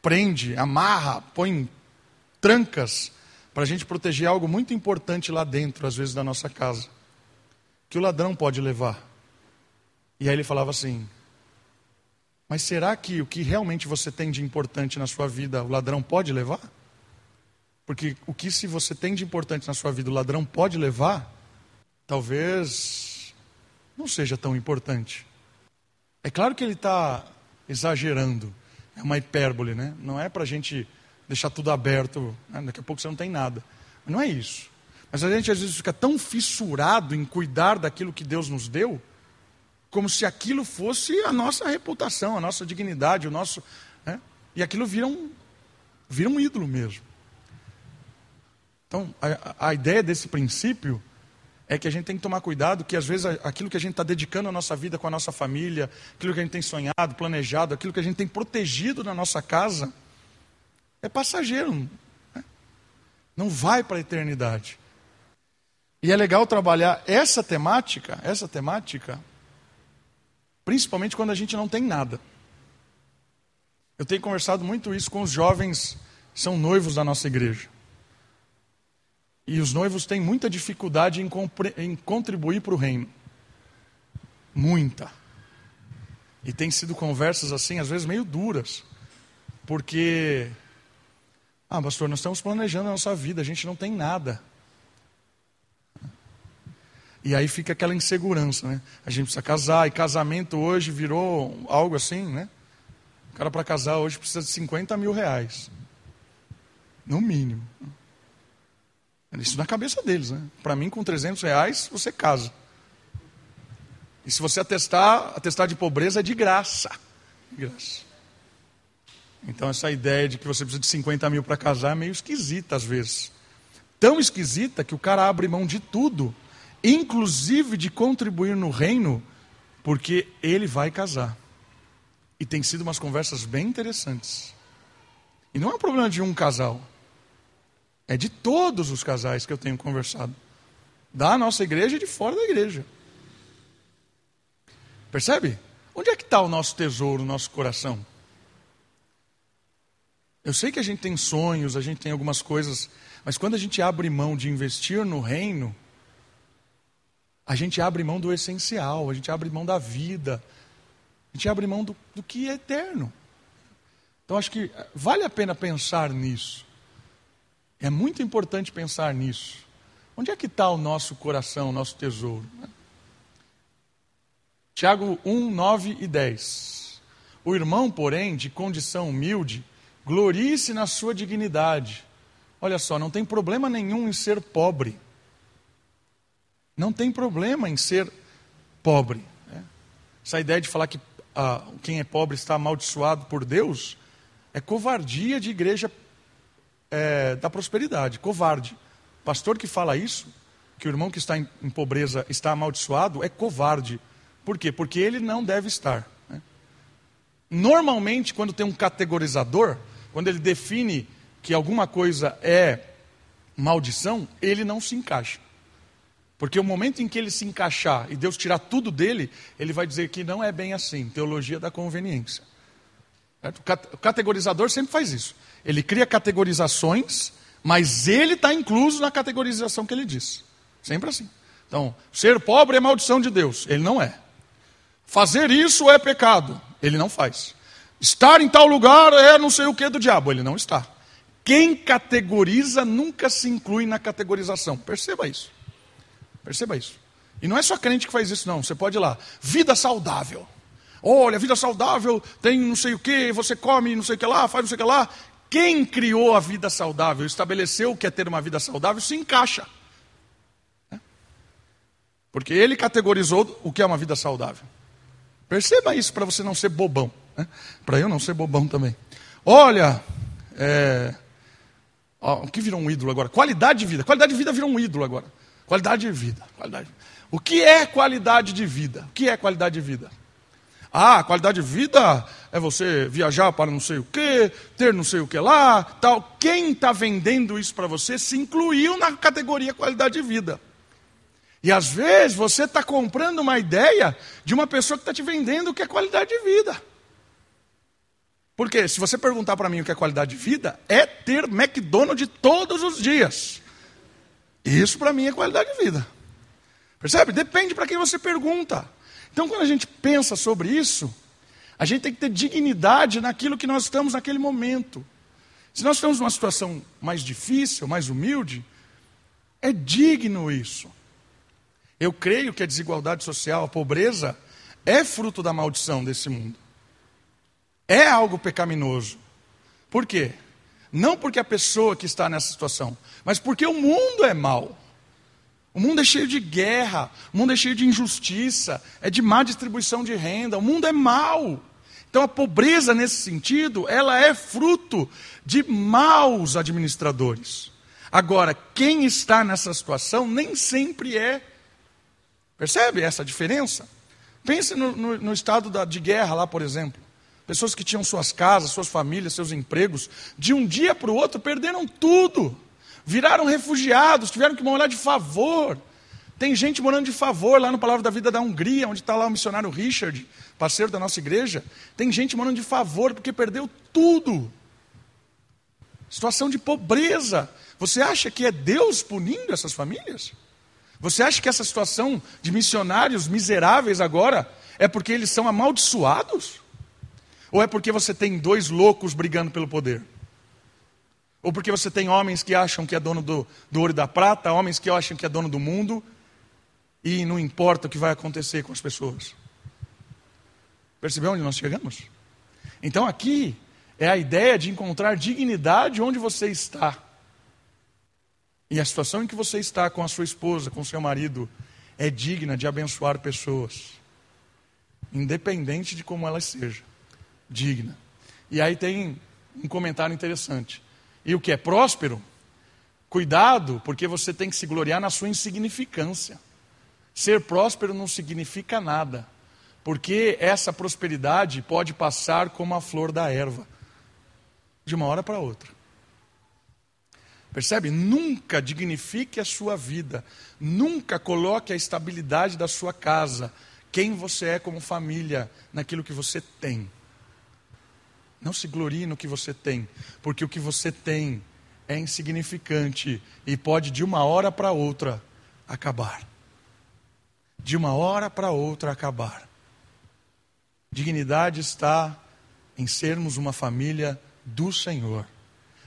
prende, amarra, põe trancas para a gente proteger algo muito importante lá dentro, às vezes, da nossa casa, que o ladrão pode levar. E aí ele falava assim: Mas será que o que realmente você tem de importante na sua vida, o ladrão pode levar? Porque o que se você tem de importante na sua vida, o ladrão pode levar, talvez não seja tão importante. É claro que ele está exagerando, é uma hipérbole, né? Não é para a gente deixar tudo aberto, né? daqui a pouco você não tem nada. Não é isso. Mas a gente às vezes fica tão fissurado em cuidar daquilo que Deus nos deu, como se aquilo fosse a nossa reputação, a nossa dignidade, o nosso. Né? E aquilo vira um, vira um ídolo mesmo. Então, a, a ideia desse princípio é que a gente tem que tomar cuidado que às vezes aquilo que a gente está dedicando a nossa vida com a nossa família, aquilo que a gente tem sonhado, planejado, aquilo que a gente tem protegido na nossa casa, é passageiro, né? não vai para a eternidade. E é legal trabalhar essa temática, essa temática, principalmente quando a gente não tem nada. Eu tenho conversado muito isso com os jovens que são noivos da nossa igreja. E os noivos têm muita dificuldade em, em contribuir para o reino. Muita. E tem sido conversas assim, às vezes meio duras. Porque ah, pastor, nós estamos planejando a nossa vida, a gente não tem nada. E aí fica aquela insegurança, né? A gente precisa casar, e casamento hoje virou algo assim, né? O cara para casar hoje precisa de 50 mil reais. No mínimo. Isso na cabeça deles, né? Para mim, com 300 reais, você casa. E se você atestar, atestar de pobreza é de graça. De graça. Então, essa ideia de que você precisa de 50 mil para casar é meio esquisita às vezes. Tão esquisita que o cara abre mão de tudo, inclusive de contribuir no reino, porque ele vai casar. E tem sido umas conversas bem interessantes. E não é um problema de um casal, é de todos os casais que eu tenho conversado, da nossa igreja e de fora da igreja. Percebe? Onde é que está o nosso tesouro, o nosso coração? Eu sei que a gente tem sonhos, a gente tem algumas coisas, mas quando a gente abre mão de investir no reino, a gente abre mão do essencial, a gente abre mão da vida, a gente abre mão do, do que é eterno. Então acho que vale a pena pensar nisso. É muito importante pensar nisso. Onde é que está o nosso coração, o nosso tesouro? Tiago 1, 9 e 10. O irmão, porém, de condição humilde, Glorie-se na sua dignidade. Olha só, não tem problema nenhum em ser pobre. Não tem problema em ser pobre. Né? Essa ideia de falar que ah, quem é pobre está amaldiçoado por Deus é covardia de igreja é, da prosperidade. Covarde. Pastor que fala isso, que o irmão que está em, em pobreza está amaldiçoado, é covarde. Por quê? Porque ele não deve estar. Né? Normalmente, quando tem um categorizador, quando ele define que alguma coisa é maldição, ele não se encaixa. Porque o momento em que ele se encaixar e Deus tirar tudo dele, ele vai dizer que não é bem assim teologia da conveniência. O categorizador sempre faz isso. Ele cria categorizações, mas ele está incluso na categorização que ele diz. Sempre assim. Então, ser pobre é maldição de Deus. Ele não é. Fazer isso é pecado. Ele não faz. Estar em tal lugar é não sei o que do diabo. Ele não está. Quem categoriza nunca se inclui na categorização. Perceba isso. Perceba isso. E não é só crente que faz isso, não. Você pode ir lá. Vida saudável. Olha, vida saudável tem não sei o que, você come não sei o que lá, faz não sei o que lá. Quem criou a vida saudável, estabeleceu o que é ter uma vida saudável, se encaixa. É? Porque ele categorizou o que é uma vida saudável. Perceba isso para você não ser bobão. Né? Para eu não ser bobão também. Olha, é... O que virou um ídolo agora? Qualidade de vida. Qualidade de vida virou um ídolo agora. Qualidade de vida. Qualidade. O que é qualidade de vida? O que é qualidade de vida? Ah, qualidade de vida é você viajar para não sei o que, ter não sei o que lá, tal. Quem está vendendo isso para você se incluiu na categoria qualidade de vida. E às vezes você está comprando uma ideia de uma pessoa que está te vendendo o que é qualidade de vida. Porque se você perguntar para mim o que é qualidade de vida, é ter McDonald's todos os dias. Isso para mim é qualidade de vida. Percebe? Depende para quem você pergunta. Então, quando a gente pensa sobre isso, a gente tem que ter dignidade naquilo que nós estamos naquele momento. Se nós estamos numa situação mais difícil, mais humilde, é digno isso. Eu creio que a desigualdade social, a pobreza, é fruto da maldição desse mundo. É algo pecaminoso. Por quê? Não porque a pessoa que está nessa situação, mas porque o mundo é mau. O mundo é cheio de guerra, o mundo é cheio de injustiça, é de má distribuição de renda, o mundo é mau. Então a pobreza nesse sentido, ela é fruto de maus administradores. Agora, quem está nessa situação nem sempre é. Percebe essa diferença? Pense no, no, no estado da, de guerra lá, por exemplo. Pessoas que tinham suas casas, suas famílias, seus empregos, de um dia para o outro perderam tudo viraram refugiados, tiveram que morar de favor. Tem gente morando de favor lá no Palavra da Vida da Hungria, onde está lá o missionário Richard, parceiro da nossa igreja. Tem gente morando de favor porque perdeu tudo. Situação de pobreza. Você acha que é Deus punindo essas famílias? Você acha que essa situação de missionários miseráveis agora é porque eles são amaldiçoados? Ou é porque você tem dois loucos brigando pelo poder? Ou porque você tem homens que acham que é dono do, do ouro e da prata, homens que acham que é dono do mundo, e não importa o que vai acontecer com as pessoas. Percebeu onde nós chegamos? Então aqui é a ideia de encontrar dignidade onde você está. E a situação em que você está com a sua esposa, com seu marido, é digna de abençoar pessoas. Independente de como elas sejam. Digna. E aí tem um comentário interessante. E o que é próspero? Cuidado, porque você tem que se gloriar na sua insignificância. Ser próspero não significa nada, porque essa prosperidade pode passar como a flor da erva, de uma hora para outra. Percebe? Nunca dignifique a sua vida, nunca coloque a estabilidade da sua casa, quem você é como família, naquilo que você tem. Não se glorie no que você tem, porque o que você tem é insignificante e pode de uma hora para outra acabar. De uma hora para outra acabar. Dignidade está em sermos uma família do Senhor.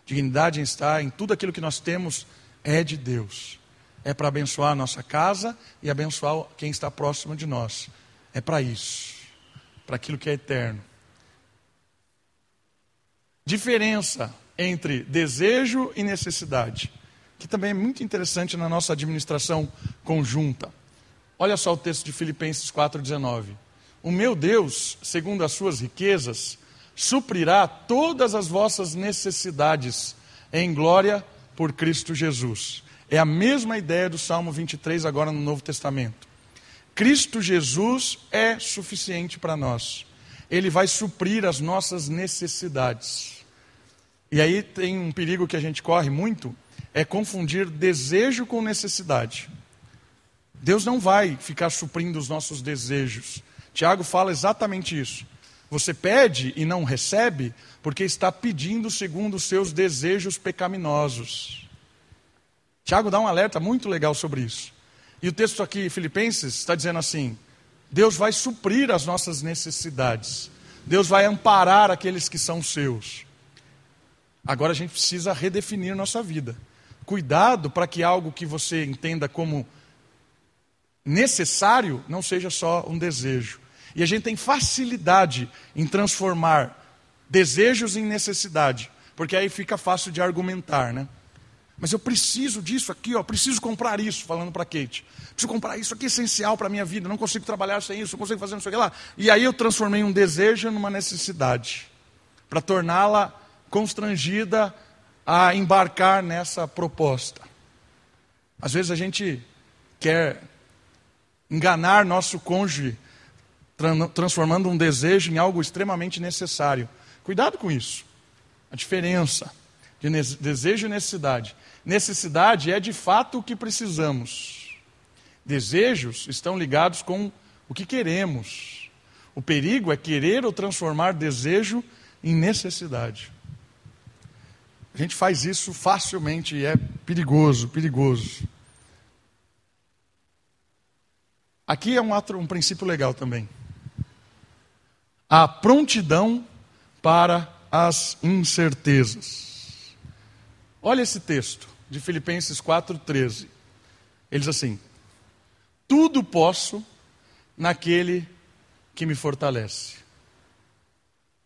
Dignidade está em tudo aquilo que nós temos é de Deus. É para abençoar a nossa casa e abençoar quem está próximo de nós. É para isso, para aquilo que é eterno. Diferença entre desejo e necessidade, que também é muito interessante na nossa administração conjunta. Olha só o texto de Filipenses 4,19. O meu Deus, segundo as suas riquezas, suprirá todas as vossas necessidades em glória por Cristo Jesus. É a mesma ideia do Salmo 23, agora no Novo Testamento. Cristo Jesus é suficiente para nós. Ele vai suprir as nossas necessidades. E aí tem um perigo que a gente corre muito, é confundir desejo com necessidade. Deus não vai ficar suprindo os nossos desejos. Tiago fala exatamente isso. Você pede e não recebe porque está pedindo segundo os seus desejos pecaminosos. Tiago dá um alerta muito legal sobre isso. E o texto aqui, Filipenses, está dizendo assim: Deus vai suprir as nossas necessidades. Deus vai amparar aqueles que são seus. Agora a gente precisa redefinir nossa vida. Cuidado para que algo que você entenda como necessário não seja só um desejo. E a gente tem facilidade em transformar desejos em necessidade, porque aí fica fácil de argumentar, né? Mas eu preciso disso aqui, ó, preciso comprar isso, falando para Kate. Preciso comprar isso aqui é essencial para a minha vida, não consigo trabalhar sem isso, não consigo fazer isso aqui lá. E aí eu transformei um desejo numa necessidade, para torná-la constrangida a embarcar nessa proposta. Às vezes a gente quer enganar nosso cônjuge, transformando um desejo em algo extremamente necessário. Cuidado com isso. A diferença de desejo e necessidade. Necessidade é de fato o que precisamos. Desejos estão ligados com o que queremos. O perigo é querer ou transformar desejo em necessidade. A gente faz isso facilmente e é perigoso, perigoso. Aqui é um, um princípio legal também. A prontidão para as incertezas. Olha esse texto de Filipenses 4,13. Ele diz assim: Tudo posso naquele que me fortalece.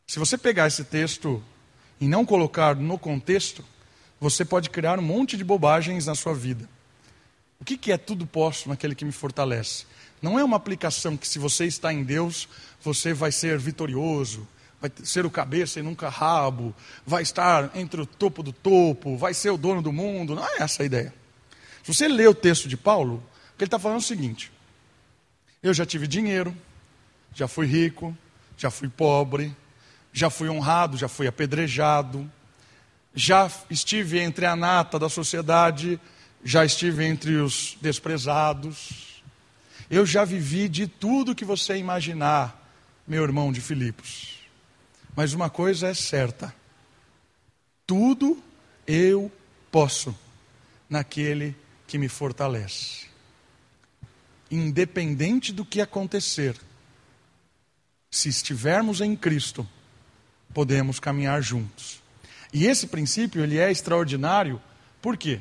Se você pegar esse texto e não colocar no contexto, você pode criar um monte de bobagens na sua vida. O que é tudo posso naquele que me fortalece? Não é uma aplicação que, se você está em Deus, você vai ser vitorioso, vai ser o cabeça e nunca rabo, vai estar entre o topo do topo, vai ser o dono do mundo. Não é essa a ideia. Se você ler o texto de Paulo, que ele está falando é o seguinte: eu já tive dinheiro, já fui rico, já fui pobre, já fui honrado, já fui apedrejado, já estive entre a nata da sociedade, já estive entre os desprezados. Eu já vivi de tudo que você imaginar, meu irmão de Filipos. Mas uma coisa é certa: tudo eu posso naquele que me fortalece. Independente do que acontecer, se estivermos em Cristo, podemos caminhar juntos. E esse princípio ele é extraordinário, por quê?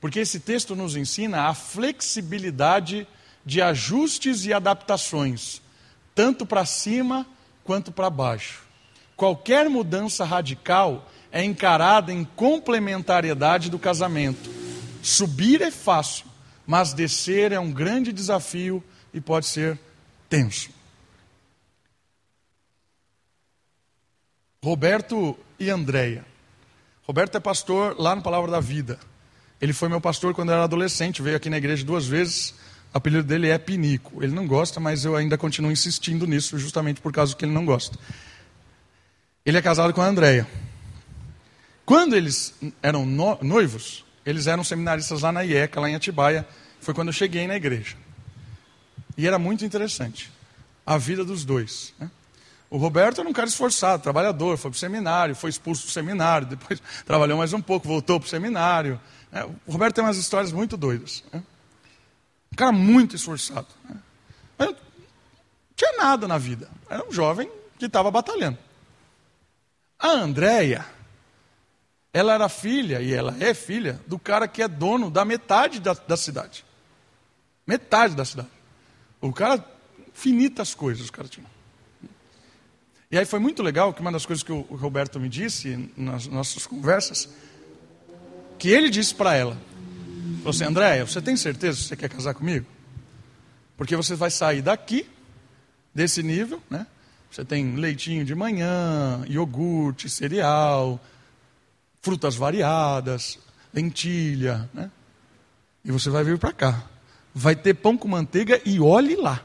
Porque esse texto nos ensina a flexibilidade de ajustes e adaptações, tanto para cima quanto para baixo. Qualquer mudança radical é encarada em complementariedade do casamento. Subir é fácil, mas descer é um grande desafio e pode ser tenso. Roberto e Andréia. Roberto é pastor lá no Palavra da Vida. Ele foi meu pastor quando eu era adolescente, veio aqui na igreja duas vezes. O apelido dele é Pinico. Ele não gosta, mas eu ainda continuo insistindo nisso, justamente por causa que ele não gosta. Ele é casado com a Andréia. Quando eles eram noivos, eles eram seminaristas lá na IECA, lá em Atibaia. Foi quando eu cheguei na igreja. E era muito interessante a vida dos dois. Né? O Roberto era um cara esforçado, trabalhador, foi para o seminário, foi expulso do seminário, depois trabalhou mais um pouco, voltou para o seminário. É, o Roberto tem umas histórias muito doidas. Né? Um cara muito esforçado. Né? Mas não tinha nada na vida. Era um jovem que estava batalhando. A Andréia, ela era filha, e ela é filha, do cara que é dono da metade da, da cidade. Metade da cidade. O cara, infinitas coisas o cara tinha. E aí foi muito legal que uma das coisas que o Roberto me disse nas nossas conversas, que ele disse para ela, falou assim, Andréia, você tem certeza que você quer casar comigo? Porque você vai sair daqui, desse nível, né? Você tem leitinho de manhã, iogurte, cereal, frutas variadas, lentilha, né? E você vai vir para cá. Vai ter pão com manteiga e olhe lá.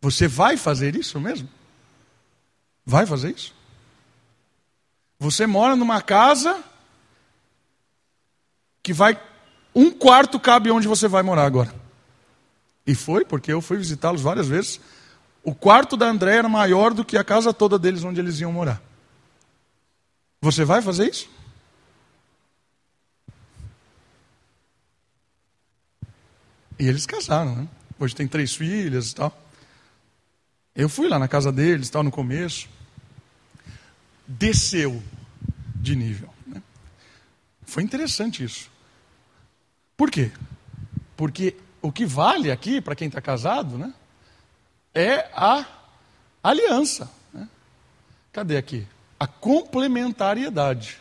Você vai fazer isso mesmo? Vai fazer isso? Você mora numa casa que vai. Um quarto cabe onde você vai morar agora. E foi, porque eu fui visitá-los várias vezes. O quarto da André era maior do que a casa toda deles onde eles iam morar. Você vai fazer isso? E eles casaram, né? Hoje tem três filhas e tal. Eu fui lá na casa deles, tal, no começo. Desceu de nível. Né? Foi interessante isso. Por quê? Porque o que vale aqui, para quem está casado, né, é a aliança. Né? Cadê aqui? A complementariedade.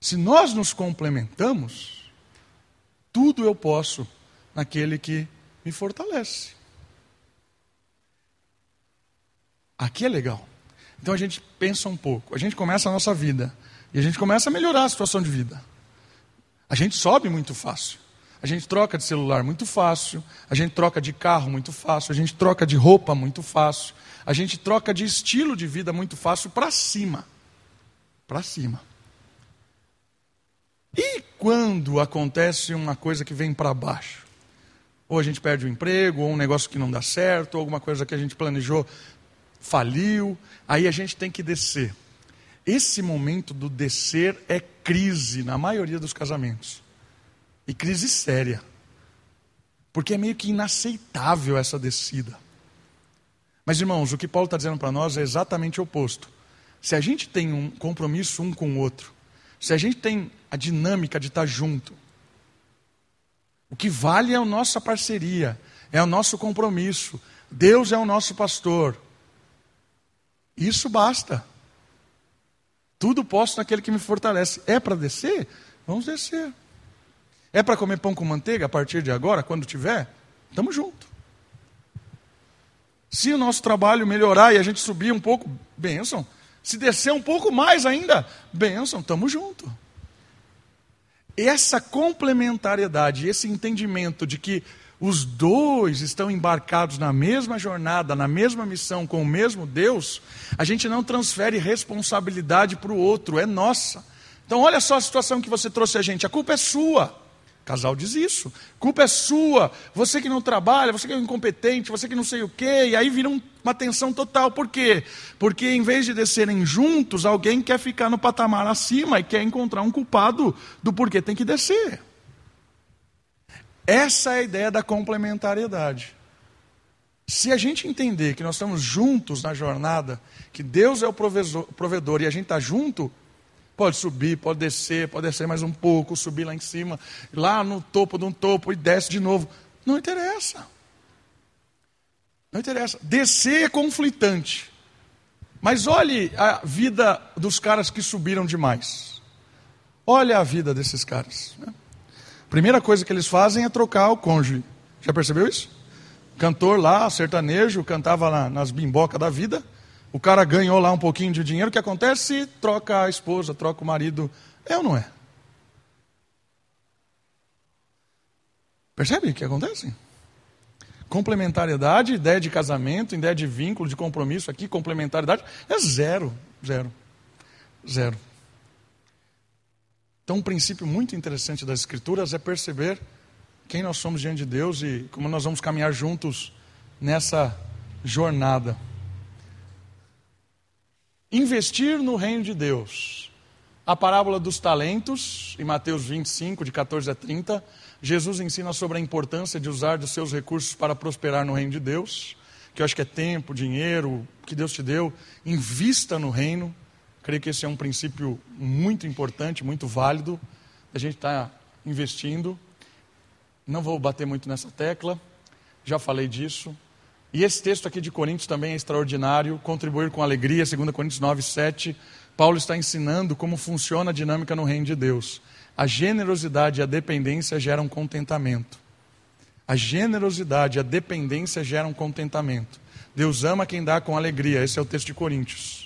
Se nós nos complementamos, tudo eu posso naquele que me fortalece. Aqui é legal. Então a gente pensa um pouco, a gente começa a nossa vida e a gente começa a melhorar a situação de vida. A gente sobe muito fácil. A gente troca de celular muito fácil, a gente troca de carro muito fácil, a gente troca de roupa muito fácil, a gente troca de estilo de vida muito fácil para cima. Para cima. E quando acontece uma coisa que vem para baixo? Ou a gente perde o emprego, ou um negócio que não dá certo, ou alguma coisa que a gente planejou faliu, aí a gente tem que descer. Esse momento do descer é crise na maioria dos casamentos. E crise séria. Porque é meio que inaceitável essa descida. Mas, irmãos, o que Paulo está dizendo para nós é exatamente o oposto. Se a gente tem um compromisso um com o outro, se a gente tem a dinâmica de estar junto, o que vale é a nossa parceria, é o nosso compromisso. Deus é o nosso pastor. Isso basta. Tudo posso naquele que me fortalece. É para descer? Vamos descer. É para comer pão com manteiga a partir de agora, quando tiver? Estamos juntos. Se o nosso trabalho melhorar e a gente subir um pouco, bênção. Se descer um pouco mais ainda, bênção, estamos juntos. Essa complementariedade, esse entendimento de que os dois estão embarcados na mesma jornada, na mesma missão, com o mesmo Deus, a gente não transfere responsabilidade para o outro, é nossa. Então, olha só a situação que você trouxe a gente: a culpa é sua. O casal diz isso. Culpa é sua. Você que não trabalha, você que é incompetente, você que não sei o quê. E aí vira uma tensão total. Por quê? Porque em vez de descerem juntos, alguém quer ficar no patamar acima e quer encontrar um culpado do porquê tem que descer. Essa é a ideia da complementariedade. Se a gente entender que nós estamos juntos na jornada, que Deus é o provedor e a gente está junto, pode subir, pode descer, pode descer mais um pouco, subir lá em cima, lá no topo de um topo e desce de novo. Não interessa. Não interessa. Descer é conflitante. Mas olhe a vida dos caras que subiram demais. Olha a vida desses caras. Né? Primeira coisa que eles fazem é trocar o cônjuge. Já percebeu isso? Cantor lá, sertanejo, cantava lá nas bimbocas da vida. O cara ganhou lá um pouquinho de dinheiro. O que acontece? Troca a esposa, troca o marido. É ou não é? Percebe o que acontece? Complementariedade, ideia de casamento, ideia de vínculo, de compromisso aqui, complementariedade, é zero. Zero. Zero. Então, um princípio muito interessante das Escrituras é perceber quem nós somos diante de Deus e como nós vamos caminhar juntos nessa jornada. Investir no reino de Deus. A parábola dos talentos, em Mateus 25, de 14 a 30, Jesus ensina sobre a importância de usar dos seus recursos para prosperar no reino de Deus, que eu acho que é tempo, dinheiro, que Deus te deu, invista no reino. Creio que esse é um princípio muito importante, muito válido. A gente está investindo. Não vou bater muito nessa tecla, já falei disso. E esse texto aqui de Coríntios também é extraordinário. Contribuir com alegria, 2 Coríntios 9, 7. Paulo está ensinando como funciona a dinâmica no reino de Deus. A generosidade e a dependência geram contentamento. A generosidade e a dependência geram contentamento. Deus ama quem dá com alegria. Esse é o texto de Coríntios.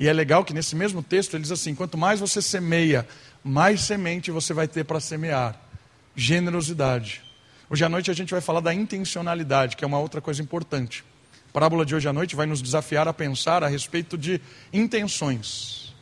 E é legal que nesse mesmo texto ele diz assim: quanto mais você semeia, mais semente você vai ter para semear. Generosidade. Hoje à noite a gente vai falar da intencionalidade, que é uma outra coisa importante. A parábola de hoje à noite vai nos desafiar a pensar a respeito de intenções.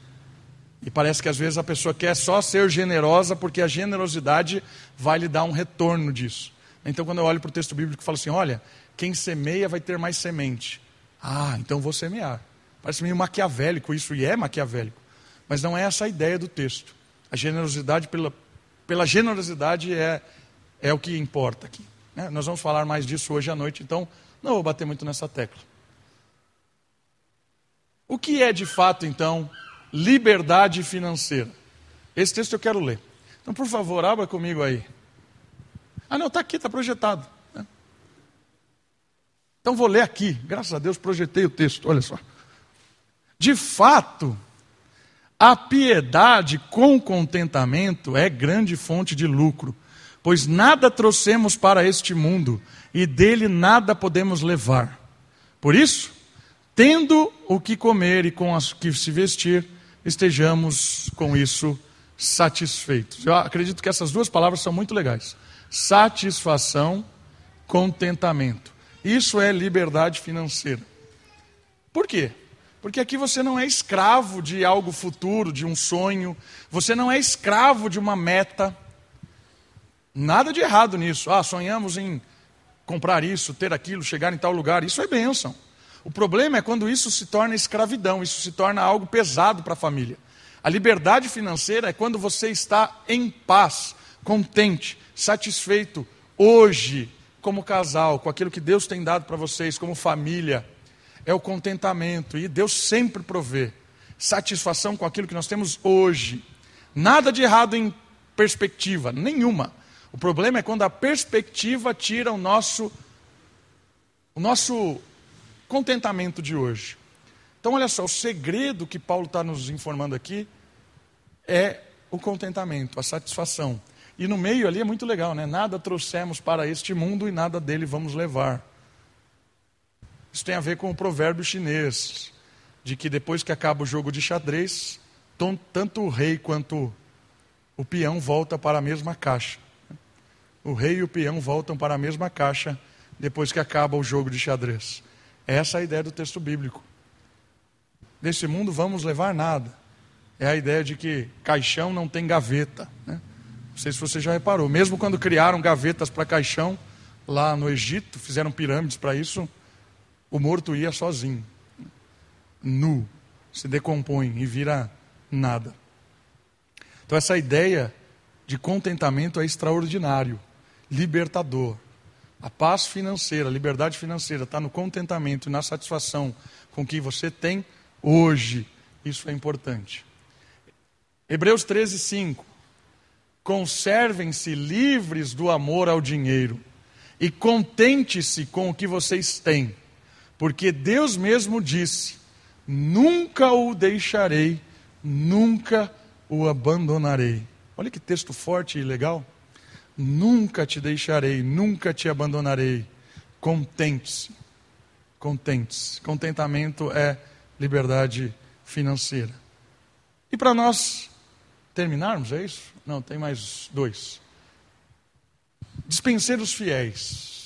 E parece que às vezes a pessoa quer só ser generosa porque a generosidade vai lhe dar um retorno disso. Então, quando eu olho para o texto bíblico, eu falo assim: olha, quem semeia vai ter mais semente. Ah, então vou semear. Parece meio maquiavélico isso, e é maquiavélico. Mas não é essa a ideia do texto. A generosidade, pela, pela generosidade, é, é o que importa aqui. Né? Nós vamos falar mais disso hoje à noite, então não vou bater muito nessa tecla. O que é de fato, então, liberdade financeira? Esse texto eu quero ler. Então, por favor, abra comigo aí. Ah, não, está aqui, está projetado. Né? Então, vou ler aqui. Graças a Deus, projetei o texto, olha só. De fato, a piedade com contentamento é grande fonte de lucro, pois nada trouxemos para este mundo e dele nada podemos levar. Por isso, tendo o que comer e com o que se vestir, estejamos com isso satisfeitos. Eu acredito que essas duas palavras são muito legais. Satisfação, contentamento. Isso é liberdade financeira. Por quê? Porque aqui você não é escravo de algo futuro, de um sonho, você não é escravo de uma meta. Nada de errado nisso. Ah, sonhamos em comprar isso, ter aquilo, chegar em tal lugar. Isso é bênção. O problema é quando isso se torna escravidão, isso se torna algo pesado para a família. A liberdade financeira é quando você está em paz, contente, satisfeito hoje, como casal, com aquilo que Deus tem dado para vocês, como família. É o contentamento, e Deus sempre provê satisfação com aquilo que nós temos hoje. Nada de errado em perspectiva, nenhuma. O problema é quando a perspectiva tira o nosso, o nosso contentamento de hoje. Então, olha só, o segredo que Paulo está nos informando aqui é o contentamento, a satisfação. E no meio ali é muito legal, né? Nada trouxemos para este mundo e nada dele vamos levar. Isso tem a ver com o provérbio chinês, de que depois que acaba o jogo de xadrez, tanto o rei quanto o peão volta para a mesma caixa. O rei e o peão voltam para a mesma caixa depois que acaba o jogo de xadrez. Essa é a ideia do texto bíblico. Desse mundo vamos levar nada. É a ideia de que caixão não tem gaveta. Né? Não sei se você já reparou. Mesmo quando criaram gavetas para caixão, lá no Egito, fizeram pirâmides para isso, o morto ia sozinho, nu, se decompõe e vira nada. Então, essa ideia de contentamento é extraordinário, libertador. A paz financeira, a liberdade financeira está no contentamento e na satisfação com o que você tem hoje. Isso é importante. Hebreus 13, 5. Conservem-se livres do amor ao dinheiro e contente-se com o que vocês têm, porque Deus mesmo disse: Nunca o deixarei, nunca o abandonarei. Olha que texto forte e legal. Nunca te deixarei, nunca te abandonarei. Contente-se. Contente-se. Contentamento é liberdade financeira. E para nós terminarmos, é isso? Não, tem mais dois. Dispenseiros fiéis.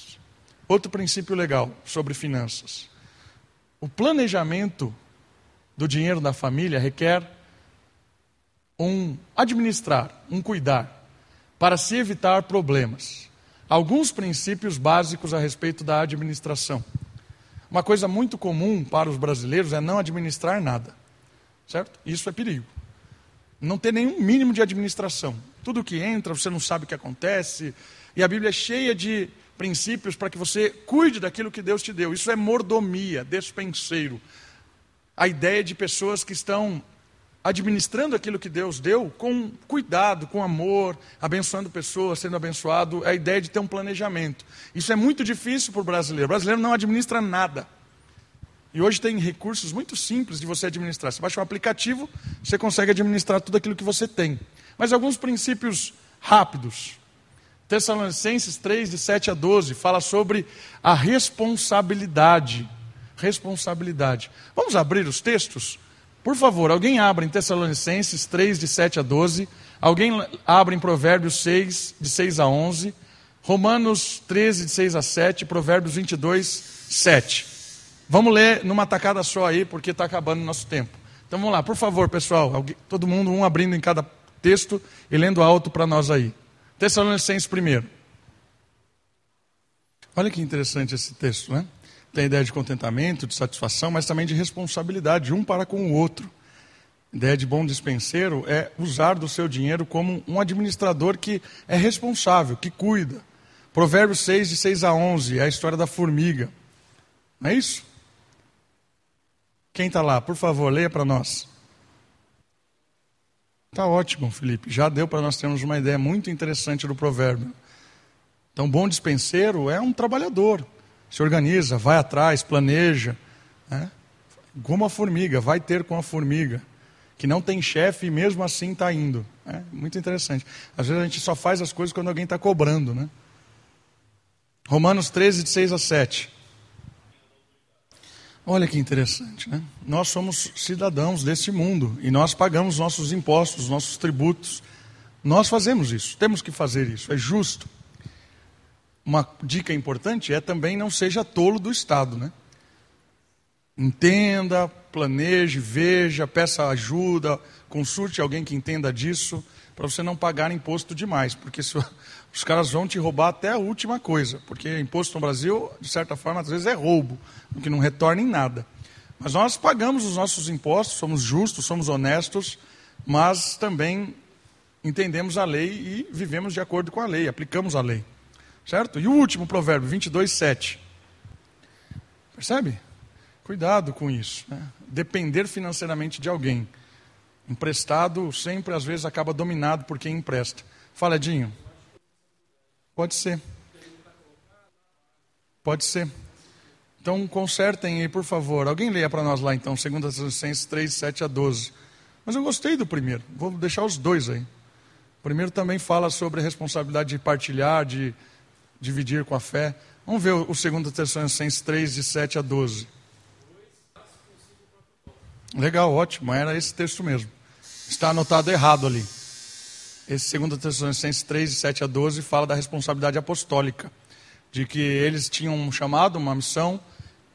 Outro princípio legal sobre finanças. O planejamento do dinheiro da família requer um administrar, um cuidar para se evitar problemas. Alguns princípios básicos a respeito da administração. Uma coisa muito comum para os brasileiros é não administrar nada, certo? Isso é perigo. Não ter nenhum mínimo de administração. Tudo que entra, você não sabe o que acontece. E a Bíblia é cheia de princípios para que você cuide daquilo que Deus te deu. Isso é mordomia, despenseiro. A ideia de pessoas que estão administrando aquilo que Deus deu com cuidado, com amor, abençoando pessoas, sendo abençoado, é a ideia de ter um planejamento. Isso é muito difícil para o brasileiro. O brasileiro não administra nada. E hoje tem recursos muito simples de você administrar. Você baixa um aplicativo, você consegue administrar tudo aquilo que você tem. Mas alguns princípios rápidos. Tessalonicenses 3, de 7 a 12, fala sobre a responsabilidade. Responsabilidade. Vamos abrir os textos? Por favor, alguém abra em Tessalonicenses 3, de 7 a 12. Alguém abra em Provérbios 6, de 6 a 11. Romanos 13, de 6 a 7. Provérbios 22, 7. Vamos ler numa tacada só aí, porque está acabando o nosso tempo. Então vamos lá, por favor, pessoal. Alguém, todo mundo, um abrindo em cada texto e lendo alto para nós aí. Tessalonicenses primeiro. Olha que interessante esse texto, né? Tem a ideia de contentamento, de satisfação, mas também de responsabilidade, um para com o outro. A ideia de bom dispenseiro é usar do seu dinheiro como um administrador que é responsável, que cuida. Provérbios 6, de 6 a 11, é a história da formiga. Não é isso? Quem está lá? Por favor, leia para nós. Está ótimo, Felipe. Já deu para nós termos uma ideia muito interessante do provérbio. Então, bom dispenseiro é um trabalhador se organiza, vai atrás, planeja. Né? Como a formiga, vai ter com a formiga, que não tem chefe e mesmo assim está indo. É muito interessante. Às vezes a gente só faz as coisas quando alguém está cobrando. Né? Romanos 13, de 6 a 7. Olha que interessante, né? Nós somos cidadãos deste mundo e nós pagamos nossos impostos, nossos tributos. Nós fazemos isso, temos que fazer isso, é justo. Uma dica importante é também não seja tolo do Estado, né? Entenda, planeje, veja, peça ajuda, consulte alguém que entenda disso, para você não pagar imposto demais, porque se, os caras vão te roubar até a última coisa, porque imposto no Brasil, de certa forma, às vezes é roubo, que não retorna em nada. Mas nós pagamos os nossos impostos, somos justos, somos honestos, mas também entendemos a lei e vivemos de acordo com a lei, aplicamos a lei. Certo? E o último provérbio, 22, 7. Percebe? Cuidado com isso. Né? Depender financeiramente de alguém. Emprestado sempre, às vezes, acaba dominado por quem empresta. Fala, Edinho. Pode ser. Pode ser. Então, consertem aí, por favor. Alguém leia para nós lá, então, 2 Tessalonicenses 3, 7 a 12. Mas eu gostei do primeiro. Vou deixar os dois aí. O primeiro também fala sobre a responsabilidade de partilhar, de dividir com a fé. Vamos ver o 2 Tessalonicenses 3, de 7 a 12. Legal, ótimo. Era esse texto mesmo. Está anotado errado ali. Esse 2 Tessalonicenses 3, de 7 a 12, fala da responsabilidade apostólica. De que eles tinham um chamado, uma missão,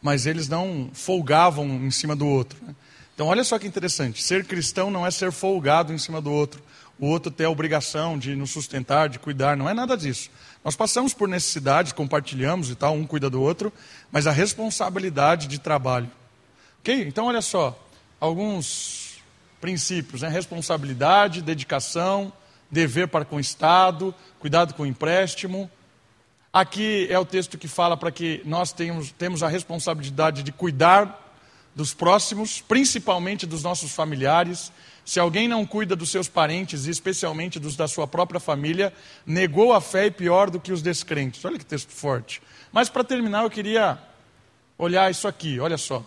mas eles não folgavam em cima do outro. Né? Então, olha só que interessante: ser cristão não é ser folgado em cima do outro, o outro ter a obrigação de nos sustentar, de cuidar, não é nada disso. Nós passamos por necessidades, compartilhamos e tal, um cuida do outro, mas a responsabilidade de trabalho. Ok? Então, olha só: alguns princípios: né? responsabilidade, dedicação, dever para com o Estado, cuidado com o empréstimo. Aqui é o texto que fala para que nós tenhamos, temos a responsabilidade de cuidar dos próximos, principalmente dos nossos familiares. Se alguém não cuida dos seus parentes, especialmente dos da sua própria família, negou a fé e pior do que os descrentes. Olha que texto forte. Mas para terminar, eu queria olhar isso aqui, olha só.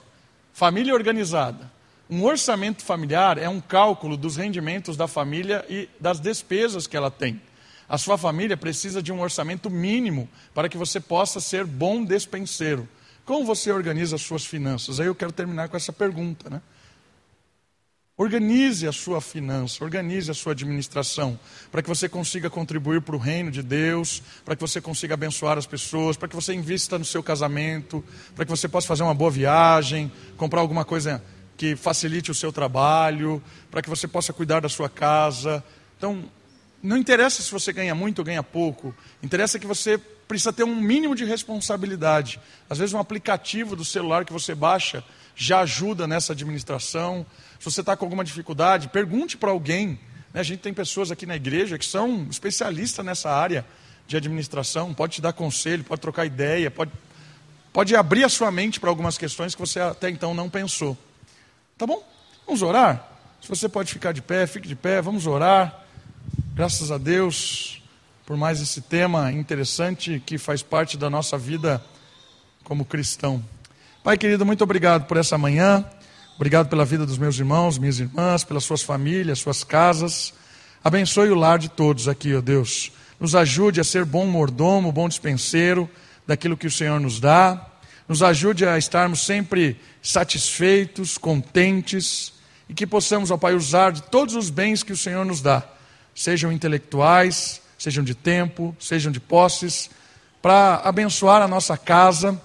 Família organizada. Um orçamento familiar é um cálculo dos rendimentos da família e das despesas que ela tem. A sua família precisa de um orçamento mínimo para que você possa ser bom despenseiro. Como você organiza as suas finanças? Aí eu quero terminar com essa pergunta, né? Organize a sua finança, organize a sua administração, para que você consiga contribuir para o reino de Deus, para que você consiga abençoar as pessoas, para que você invista no seu casamento, para que você possa fazer uma boa viagem, comprar alguma coisa que facilite o seu trabalho, para que você possa cuidar da sua casa. Então, não interessa se você ganha muito ou ganha pouco, interessa que você precisa ter um mínimo de responsabilidade. Às vezes, um aplicativo do celular que você baixa já ajuda nessa administração. Se você está com alguma dificuldade, pergunte para alguém. Né? A gente tem pessoas aqui na igreja que são especialistas nessa área de administração, pode te dar conselho, pode trocar ideia, pode, pode abrir a sua mente para algumas questões que você até então não pensou. Tá bom? Vamos orar? Se você pode ficar de pé, fique de pé, vamos orar. Graças a Deus por mais esse tema interessante que faz parte da nossa vida como cristão. Pai querido, muito obrigado por essa manhã. Obrigado pela vida dos meus irmãos, minhas irmãs, pelas suas famílias, suas casas. Abençoe o lar de todos aqui, ó Deus. Nos ajude a ser bom mordomo, bom dispenseiro daquilo que o Senhor nos dá nos ajude a estarmos sempre satisfeitos, contentes e que possamos, ó Pai, usar de todos os bens que o Senhor nos dá, sejam intelectuais, sejam de tempo, sejam de posses, para abençoar a nossa casa,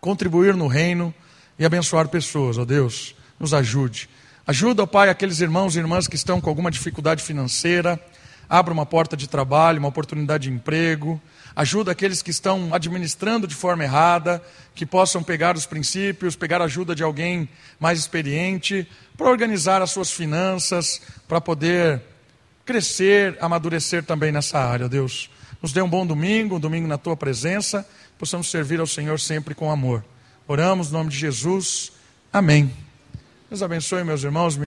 contribuir no reino e abençoar pessoas, ó Deus, nos ajude. Ajuda, ó Pai, aqueles irmãos e irmãs que estão com alguma dificuldade financeira, abra uma porta de trabalho, uma oportunidade de emprego, ajuda aqueles que estão administrando de forma errada, que possam pegar os princípios, pegar a ajuda de alguém mais experiente, para organizar as suas finanças, para poder crescer, amadurecer também nessa área, Deus. Nos dê um bom domingo, um domingo na tua presença, possamos servir ao Senhor sempre com amor. Oramos no nome de Jesus. Amém. Deus abençoe, meus irmãos.